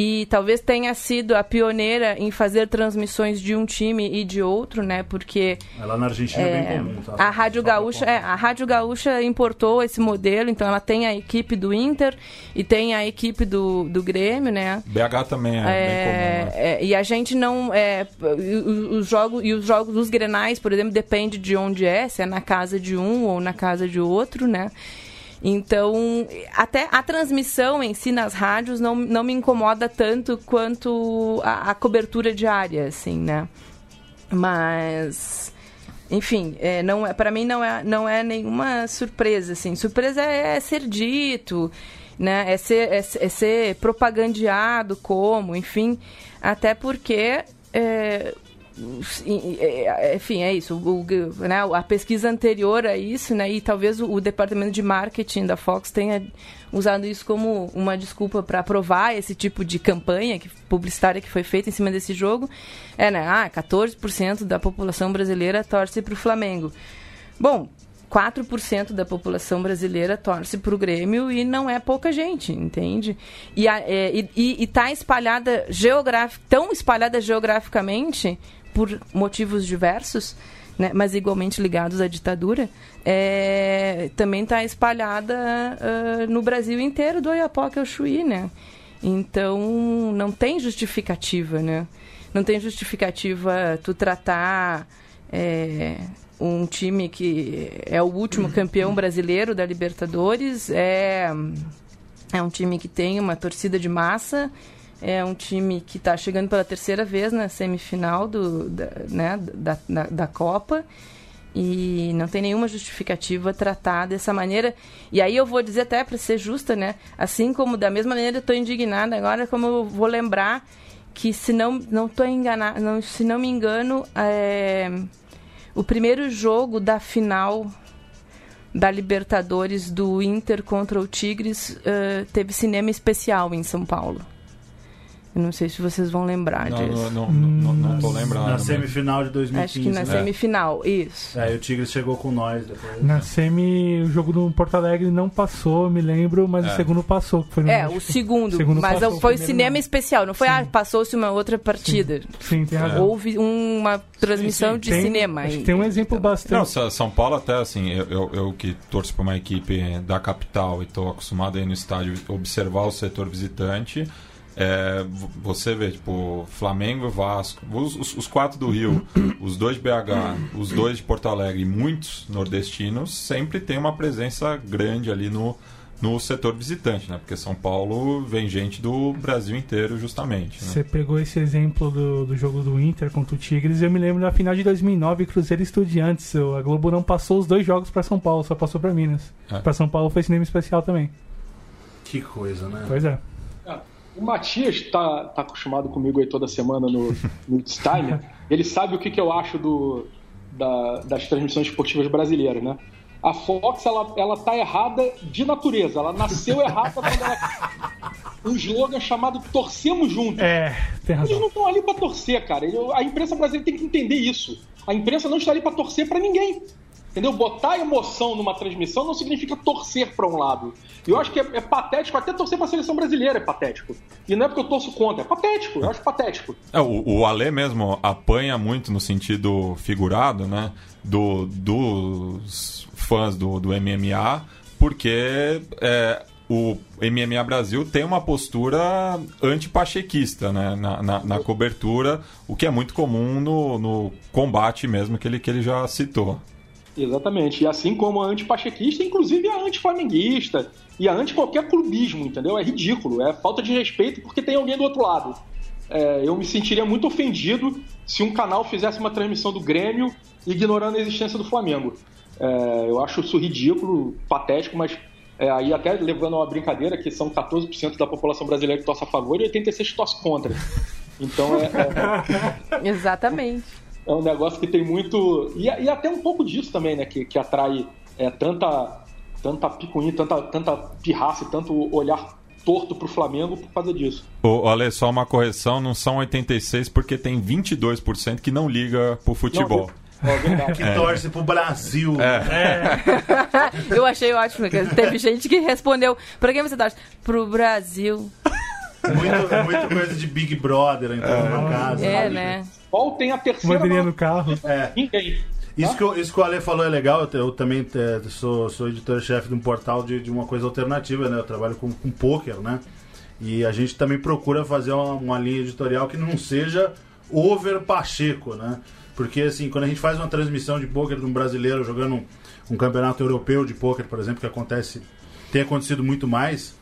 E talvez tenha sido a pioneira em fazer transmissões de um time e de outro, né? Porque Lá na Argentina é, é, bem comum. Tá? a Rádio Só Gaúcha, é, a Rádio Gaúcha importou esse modelo, então ela tem a equipe do Inter e tem a equipe do, do Grêmio, né? BH também é, bem É, comum. Né? é, e a gente não é, o- os jogos e os jogos dos Grenais, por exemplo, depende de onde é, se é na casa de um ou na casa de outro, né? Então, até a transmissão em si nas rádios não, não me incomoda tanto quanto a, a cobertura diária, assim, né? Mas, enfim, é, não é, para mim não é, não é nenhuma surpresa, assim. Surpresa é ser dito, né? É ser, é, é ser propagandeado como, enfim. Até porque... é, enfim, é isso. O, né, a pesquisa anterior a isso, né, e talvez o, o departamento de marketing da Fox tenha usado isso como uma desculpa para aprovar esse tipo de campanha que, publicitária que foi feita em cima desse jogo. É, né? Ah, 14% da população brasileira torce para o Flamengo. Bom, 4% da população brasileira torce para o Grêmio e não é pouca gente, entende? E, é, e, e, e tá espalhada tão espalhada geograficamente por motivos diversos, né, mas igualmente ligados à ditadura, é, também está espalhada ah, no Brasil inteiro do Oiapoque ao Chuí, né? Então não tem justificativa, né? Não tem justificativa tu tratar é, um time que é o último campeão brasileiro da Libertadores, é, é um time que tem uma torcida de massa, é um time que está chegando pela terceira vez na semifinal do, da, né, da, da, da Copa e não tem nenhuma justificativa tratar dessa maneira. E aí eu vou dizer até para ser justa, né? Assim como da mesma maneira estou indignada agora, como eu vou lembrar que se não não estou enganado, não, se não me engano, é, o primeiro jogo da final da Libertadores do Inter contra o Tigres uh, teve cinema especial em São Paulo. Eu não sei se vocês vão lembrar Não, disso. não, não, não, não tô lembrado. Na mas- semifinal de 2015. Acho que na né? semifinal, isso. É, e o Tigres chegou com nós depois. Na semi, o jogo do Porto Alegre não passou, eu me lembro, mas É. o segundo passou. que Foi no É, México. o segundo, segundo mas passou, o foi primeiro cinema não. especial, não foi, Sim. ah, passou-se uma outra partida. Sim, tem razão. Houve uma transmissão sim. de Tem- cinema. acho aí. tem um exemplo bastante. Não, São Paulo até assim, eu, eu, eu que torço para uma equipe da capital e estou acostumado a ir no estádio observar o setor visitante. É, você vê, tipo, Flamengo e Vasco, os, os- os quatro do Rio, os dois de BH, os dois de Porto Alegre e muitos nordestinos sempre tem uma presença grande ali no, no setor visitante, né? Porque São Paulo vem gente do Brasil inteiro, justamente. Né? Você pegou esse exemplo do, do jogo do Inter contra o Tigres. Eu me lembro da final de 2009, Cruzeiro e Estudiantes. O- A Globo não passou os dois jogos pra São Paulo, só passou pra Minas. É. Pra São Paulo foi cinema especial também. Que coisa, né? Pois é. O Matias tá, tá acostumado comigo aí toda semana no, no It's Time. Ele sabe o que, que eu acho do, da- das transmissões esportivas brasileiras, né? A Fox, ela, ela tá errada de natureza. Ela nasceu errada quando ela... Um slogan chamado Torcemos Juntos. É, tem Eles razão. não estão ali pra torcer, cara. A imprensa brasileira tem que entender isso. A imprensa não está ali pra torcer pra ninguém. Entendeu? Botar emoção numa transmissão não significa torcer pra um lado. E eu acho que é, é patético, até torcer pra seleção brasileira é patético. E não é porque eu torço contra, é patético, eu acho patético. É, o, o Ale mesmo apanha muito no sentido figurado, né? Do, dos fãs do, do MMA, porque é, o MMA Brasil tem uma postura antipachequista, né? Na, na, na cobertura, o que é muito comum no, no combate mesmo que ele, que ele já citou. Exatamente. E assim como a antipachequista, inclusive a antiflamenguista e a anti qualquer clubismo, entendeu? É ridículo, é falta de respeito porque tem alguém do outro lado. É, eu me sentiria muito ofendido se um canal fizesse uma transmissão do Grêmio ignorando a existência do Flamengo. É, eu acho isso ridículo, patético, mas é, aí até levando a uma brincadeira que são 14% da população brasileira que torce a favor e 86% que torce contra. Então é- é, Exatamente. É um negócio que tem muito. E, e até um pouco disso também, né? Que, que atrai é, tanta, tanta picuinha, tanta, tanta pirraça e tanto olhar torto pro Flamengo por causa disso. Ô, Ale, só uma correção, não são 86 porque tem 22% que não liga pro futebol. Não, é verdade. Que torce pro Brasil. Eu achei ótimo. que Teve gente que respondeu: pra quem você torce? Pro Brasil. Muito, muito coisa de Big Brother entrando na casa. É, sabe? né? Qual tem a terceira. Bandeirinha maior- no carro. É. Ninguém. Isso que, o- isso que o Ale falou é legal, eu, eu também é, sou, sou editor-chefe de um portal de, de uma coisa alternativa, né? Eu trabalho com, com poker, né? E a gente também procura fazer uma, uma linha editorial que não seja over Pacheco, né? Porque assim, quando a gente faz uma transmissão de poker de um brasileiro jogando um, um campeonato europeu de poker, por exemplo, que acontece, tem acontecido muito mais,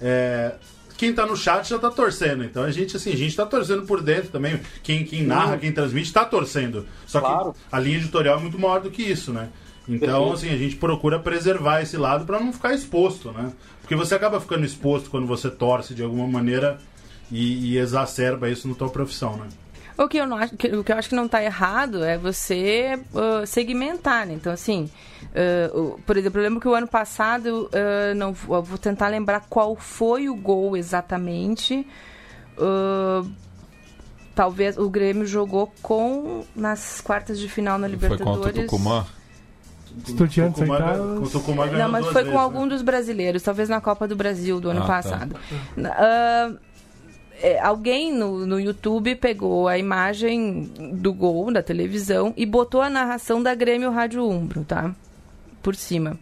é, quem tá no chat já tá torcendo. Então a gente, assim, a gente tá torcendo por dentro também. Quem, quem narra, quem transmite, tá torcendo. Só Claro. que a linha editorial é muito maior do que isso, né? Então, assim, a gente procura preservar esse lado para não ficar exposto, né? Porque você acaba ficando exposto quando você torce de alguma maneira e, e exacerba isso na tua profissão, né? O que eu não acho, que- o que eu acho que não está errado é você ah, segmentar, né? Então, assim, o- por exemplo, eu lembro que o ano passado, ah, não, vou- eu vou tentar lembrar qual foi o gol exatamente. Talvez o Grêmio jogou com nas quartas de final na Foi contra o Libertadores. Tucumã. Estudiantes Tucumã, oitavas. o Não, mas foi vezes, com né? algum dos brasileiros, talvez na Copa do Brasil do ano Ah, tá. passado. Ah, é, alguém no, no YouTube pegou a imagem do gol da televisão e botou a narração da Grêmio Rádio Umbro, tá? Por cima.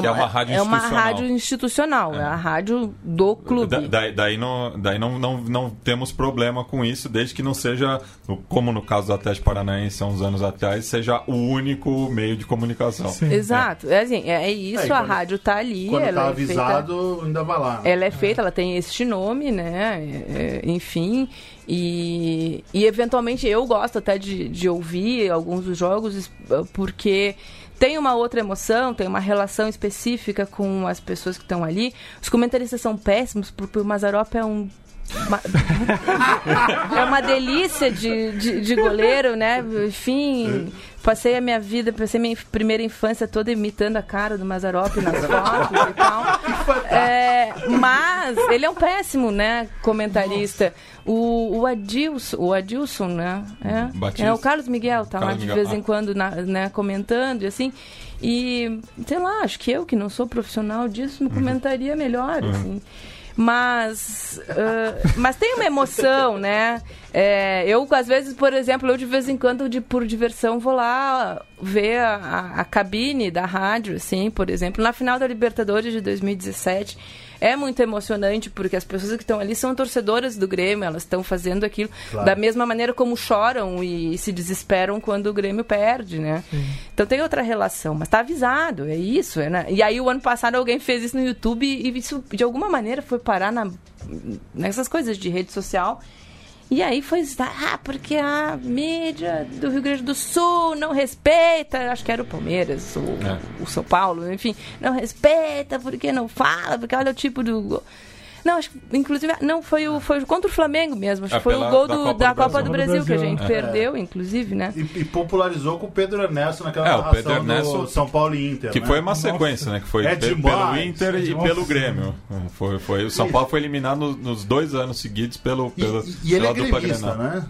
Que é uma rádio é uma institucional. rádio institucional, é, a rádio do clube. Da- daí daí, não, daí não, não, não temos problema com isso, desde que não seja, como no caso do Atlético Paranaense há uns anos atrás, seja o único meio de comunicação. Sim. Exato, é assim, é isso, É, e a quando- rádio tá ali, Quando ela tá é feita- avisado, ainda vai lá. né? ela é feita, ela tem este nome, né? é, é, enfim. E, e eventualmente eu gosto até de, de ouvir alguns dos jogos porque tem uma outra emoção, tem uma relação específica com as pessoas que estão ali. Os comentaristas são péssimos, porque o Mazarop é um. uma- é uma delícia de, de, de goleiro, né? Enfim, passei a minha vida, passei minha primeira infância toda imitando a cara do Mazarop nas fotos e tal. É, mas ele é um péssimo, né, comentarista. O, o Adilson, o Adilson, né? É, Batista. é o Carlos Miguel, tá lá Carlos de Miguel, vez em ah. quando, na- né, comentando e assim. E, sei lá, acho que eu, que não sou profissional disso, me comentaria melhor, assim. Mas, ah, mas tem uma emoção, né? É, eu, às vezes, por exemplo, eu de vez em quando, de, por diversão, vou lá ver a, a- a cabine da rádio, assim, por exemplo. Na final da Libertadores de 2017, é muito emocionante, porque as pessoas que estão ali são torcedoras do Grêmio, elas estão fazendo aquilo Claro. da mesma maneira como choram e se desesperam quando o Grêmio perde, né? Então tem outra relação, mas tá avisado, é isso, é, né? E aí o ano passado alguém fez isso no YouTube e isso de alguma maneira foi parar na, nessas coisas de rede social. E aí foi, ah, porque a mídia do Rio Grande do Sul não respeita, acho que era o Palmeiras, o, É. o São Paulo, enfim, não respeita, porque não fala, porque olha o tipo do. Não, acho que, inclusive, não, foi, o, foi contra o Flamengo mesmo. Acho É que foi o gol da do- Copa da do Copa Brasil. do Brasil, que a gente É. perdeu, inclusive, né? E, e popularizou com o Pedro Ernesto naquela É, o Pedro Ernesto- do São Paulo e Inter. Que né? foi uma sequência, né? Que foi É demais, pelo Inter é e pelo Grêmio. Foi, foi, o São Paulo foi eliminado no- nos dois anos seguidos pelo, E, pela, e- e ele é gremista, né?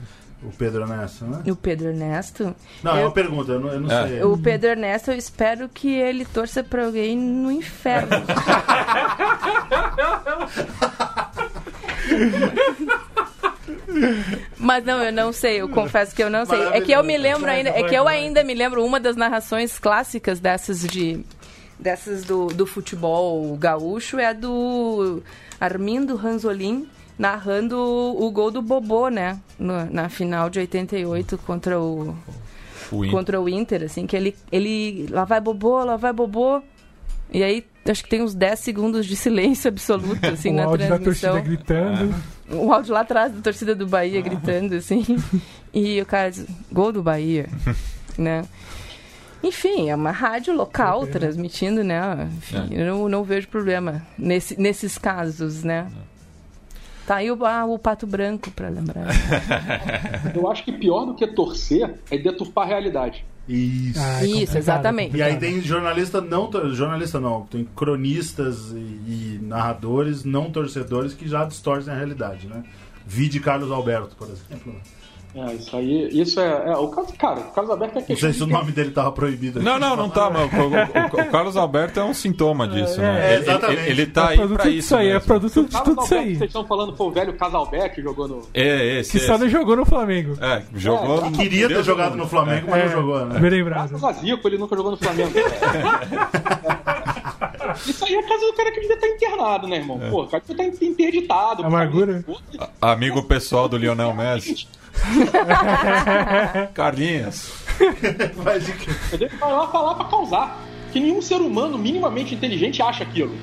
O Pedro Ernesto, né? E o Pedro Ernesto. Não, é eu- uma pergunta, eu não, eu não É. sei. O Pedro Ernesto, eu espero que ele torça pra alguém no inferno. Mas não, eu não sei, eu confesso que eu não sei. É que eu me lembro ainda, é que eu ainda me lembro uma das narrações clássicas dessas de dessas do, do futebol gaúcho é a do Armindo Ranzolin narrando o gol do Bobô, né? No- na final de 88 contra o O Inter. contra o Inter, assim, que ele, ele lá vai bobô, lá vai bobô. E aí, acho que tem uns 10 segundos de silêncio absoluto, assim, o na áudio da transmissão. torcida gritando. O áudio lá atrás da torcida do Bahia gritando, assim. E o cara diz, gol do Bahia, né? Enfim, é uma rádio local Entendo. transmitindo, né? Enfim, É. eu não, não vejo problema nesse, nesses casos, né? Tá aí o, ah, o Pato Branco, pra lembrar. Eu acho que pior do que torcer é deturpar a realidade. Isso. Ah, é Isso, complicado, exatamente. E aí tem jornalista não jornalista não, tem cronistas e, e narradores não torcedores que já distorcem a realidade, né? Vi de Carlos Alberto, por exemplo. É, isso aí, isso é, é o caso, cara, o caso aberto é Não sei se o nome dele tava proibido. aqui Não, não, não tá, mas o, o- o- Carlos Alberto é um sintoma disso, né? é, Ele- exatamente. Ele, ele tá é aí produto pra isso aí, é produto de Carlos tudo isso Alberto, aí. vocês estão falando foi o velho Casalbeck que jogou no. É, esse, Que só esse. não jogou no Flamengo. É, jogou... É, no- Queria ter jogado do no. Flamengo, mas É, não jogou, né? bem lembrado. Zico, ele nunca jogou no Flamengo. Isso aí é caso do cara que devia estar internado, né, irmão? Pô, o cara devia estar interditado. Amargura. Amigo pessoal do Lionel Messi. Carlinhos. Mas de que- Ele vai lá falar pra causar. Que nenhum ser humano minimamente inteligente acha aquilo.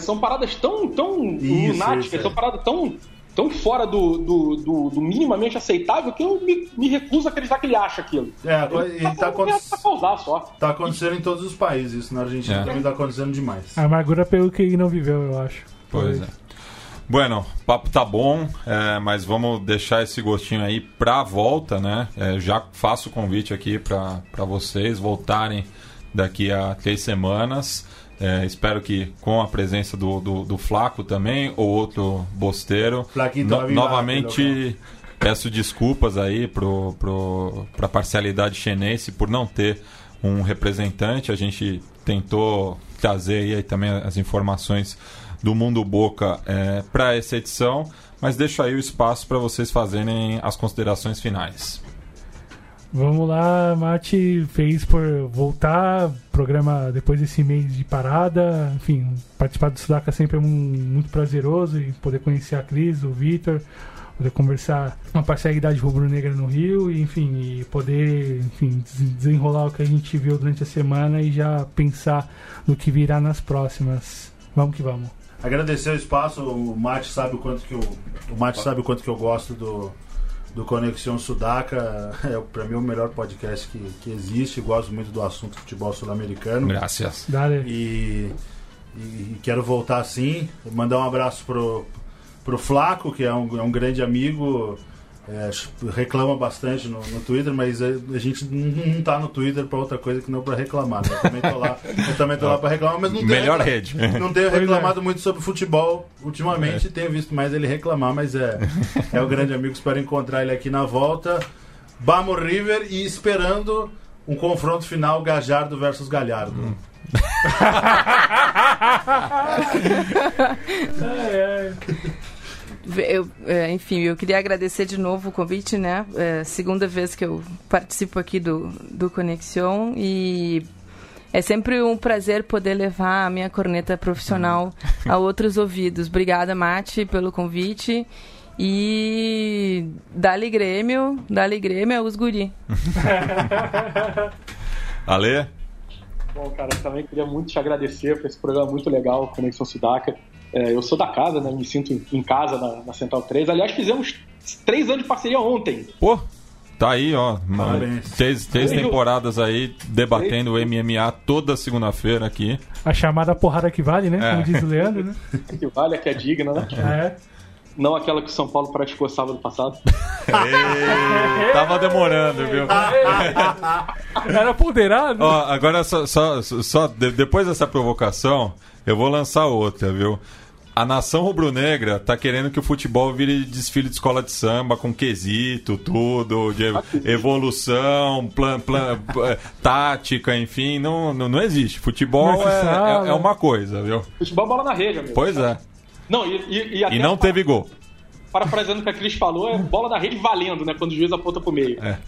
São paradas tão, tão Isso, lunáticas, isso, é. são paradas tão, tão fora do, do, do- do minimamente aceitável que eu me, me recuso a acreditar que ele acha aquilo. É, agora- Ele tá aconte- merda pra causar só. tá acontecendo em todos os países, isso na Argentina É. também tá acontecendo demais. A amargura pelo que ele não viveu, eu acho. Pois é. Bueno, o papo tá bom, é, mas vamos deixar esse gostinho aí pra volta, né? É, já faço o convite aqui pra pra vocês voltarem daqui a três semanas. É, espero que com a presença do, do, do Flaco também, ou outro bosteiro. No- novamente peço desculpas aí pro, pro, pra parcialidade chinense por não ter um representante. A gente tentou trazer aí também as informações do Mundo Boca para essa edição, mas deixo aí o espaço para vocês fazerem as considerações finais. Vamos lá, Mati, fez por voltar, programa depois desse mês de parada. Enfim, participar do Sudaca sempre é um, muito prazeroso e poder conhecer a Cris, o Vitor, poder conversar com a parcialidade rubro-negra no Rio e, enfim, e poder enfim, desenrolar o que a gente viu durante a semana e já pensar no que virá nas próximas. Vamos que vamos. Agradecer o espaço, o Mate sabe o quanto que eu, o Mate sabe o quanto que eu gosto do do Conexão Sudaca. É, para mim, o melhor podcast que, que existe. Gosto muito do assunto futebol sul-americano. Graças. E, e, quero voltar assim. Mandar um abraço pro, pro Flaco, que é um, é um grande amigo. É, reclama bastante no, no, Twitter, mas a, a gente não tá no Twitter para outra coisa que não para reclamar. Né? Eu também tô lá, eu também tô lá para reclamar, mas não tenho Melhor rede. Não tenho é. reclamado muito sobre futebol ultimamente, é. tenho visto mais ele reclamar, mas é, é o grande amigo, espero encontrar ele aqui na volta. Bamo River e esperando um confronto final Gajardo versus Galhardo. Hum. ai, ai. Eu, é, enfim, eu queria agradecer de novo o convite, né? É, segunda vez que eu participo aqui do, do Conexião e é sempre um prazer poder levar a minha corneta profissional a outros ouvidos. Obrigada, Mate, pelo convite. E dali Grêmio, dali Grêmio é os guri. Ale? Bom, cara, eu também queria muito te agradecer por esse programa muito legal, Conexão Sudaca. É, eu sou da casa, né? Me sinto em casa na, na, Central 3. Aliás, fizemos três anos de parceria ontem. Pô, tá aí, ó. Três, três temporadas aí debatendo o MMA toda segunda-feira aqui. A chamada porrada que vale, né? É. Como diz o Leandro, né? que vale, que é digna, né? É. Não aquela que o São Paulo praticou sábado passado. Ei, tava demorando, viu? Era ponderado. Ó, agora, só, só, só depois dessa provocação, eu vou lançar outra, viu? A nação rubro-negra tá querendo que o futebol vire desfile de escola de samba com quesito, tudo, de evolução, plan, plan, eh, tática, enfim. Não, não, não existe. Futebol é, é, é, uma coisa, viu? Futebol é bola na rede, amigo. Pois é. Não, e, e, e, e não teve gol. Parafraseando o que a Cris falou, é bola na rede valendo, né? Quando o juiz aponta pro meio. É.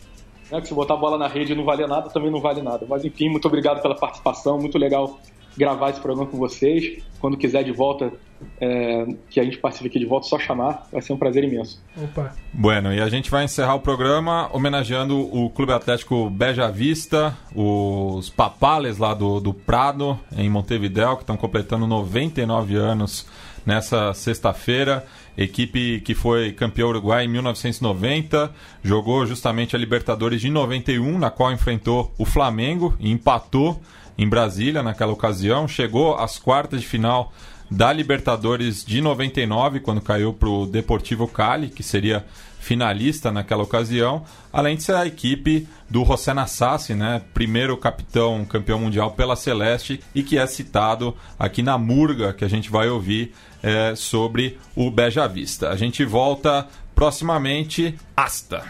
Né, que se botar a bola na rede e não vale nada, também não vale nada. Mas enfim, muito obrigado pela participação, muito legal gravar esse programa com vocês. Quando quiser de volta, é, que a gente participe aqui de volta, só chamar. Vai ser um prazer imenso. Opa. Bueno, e a gente vai encerrar o programa homenageando o Clube Atlético Beja Vista, os Papales lá do, do Prado, em Montevideo, que estão completando 99 anos nessa sexta-feira. Equipe que foi campeão uruguai em 1990, jogou justamente a Libertadores de 91, na qual enfrentou o Flamengo e empatou em Brasília naquela ocasião, chegou às quartas de final da Libertadores de 99, quando caiu para o Deportivo Cali, que seria finalista naquela ocasião, além de ser a equipe do José Nassassi, né, primeiro capitão campeão mundial pela Celeste e que é citado aqui na Murga, que a gente vai ouvir é, sobre o Beja Vista. A gente volta proximamente. Hasta!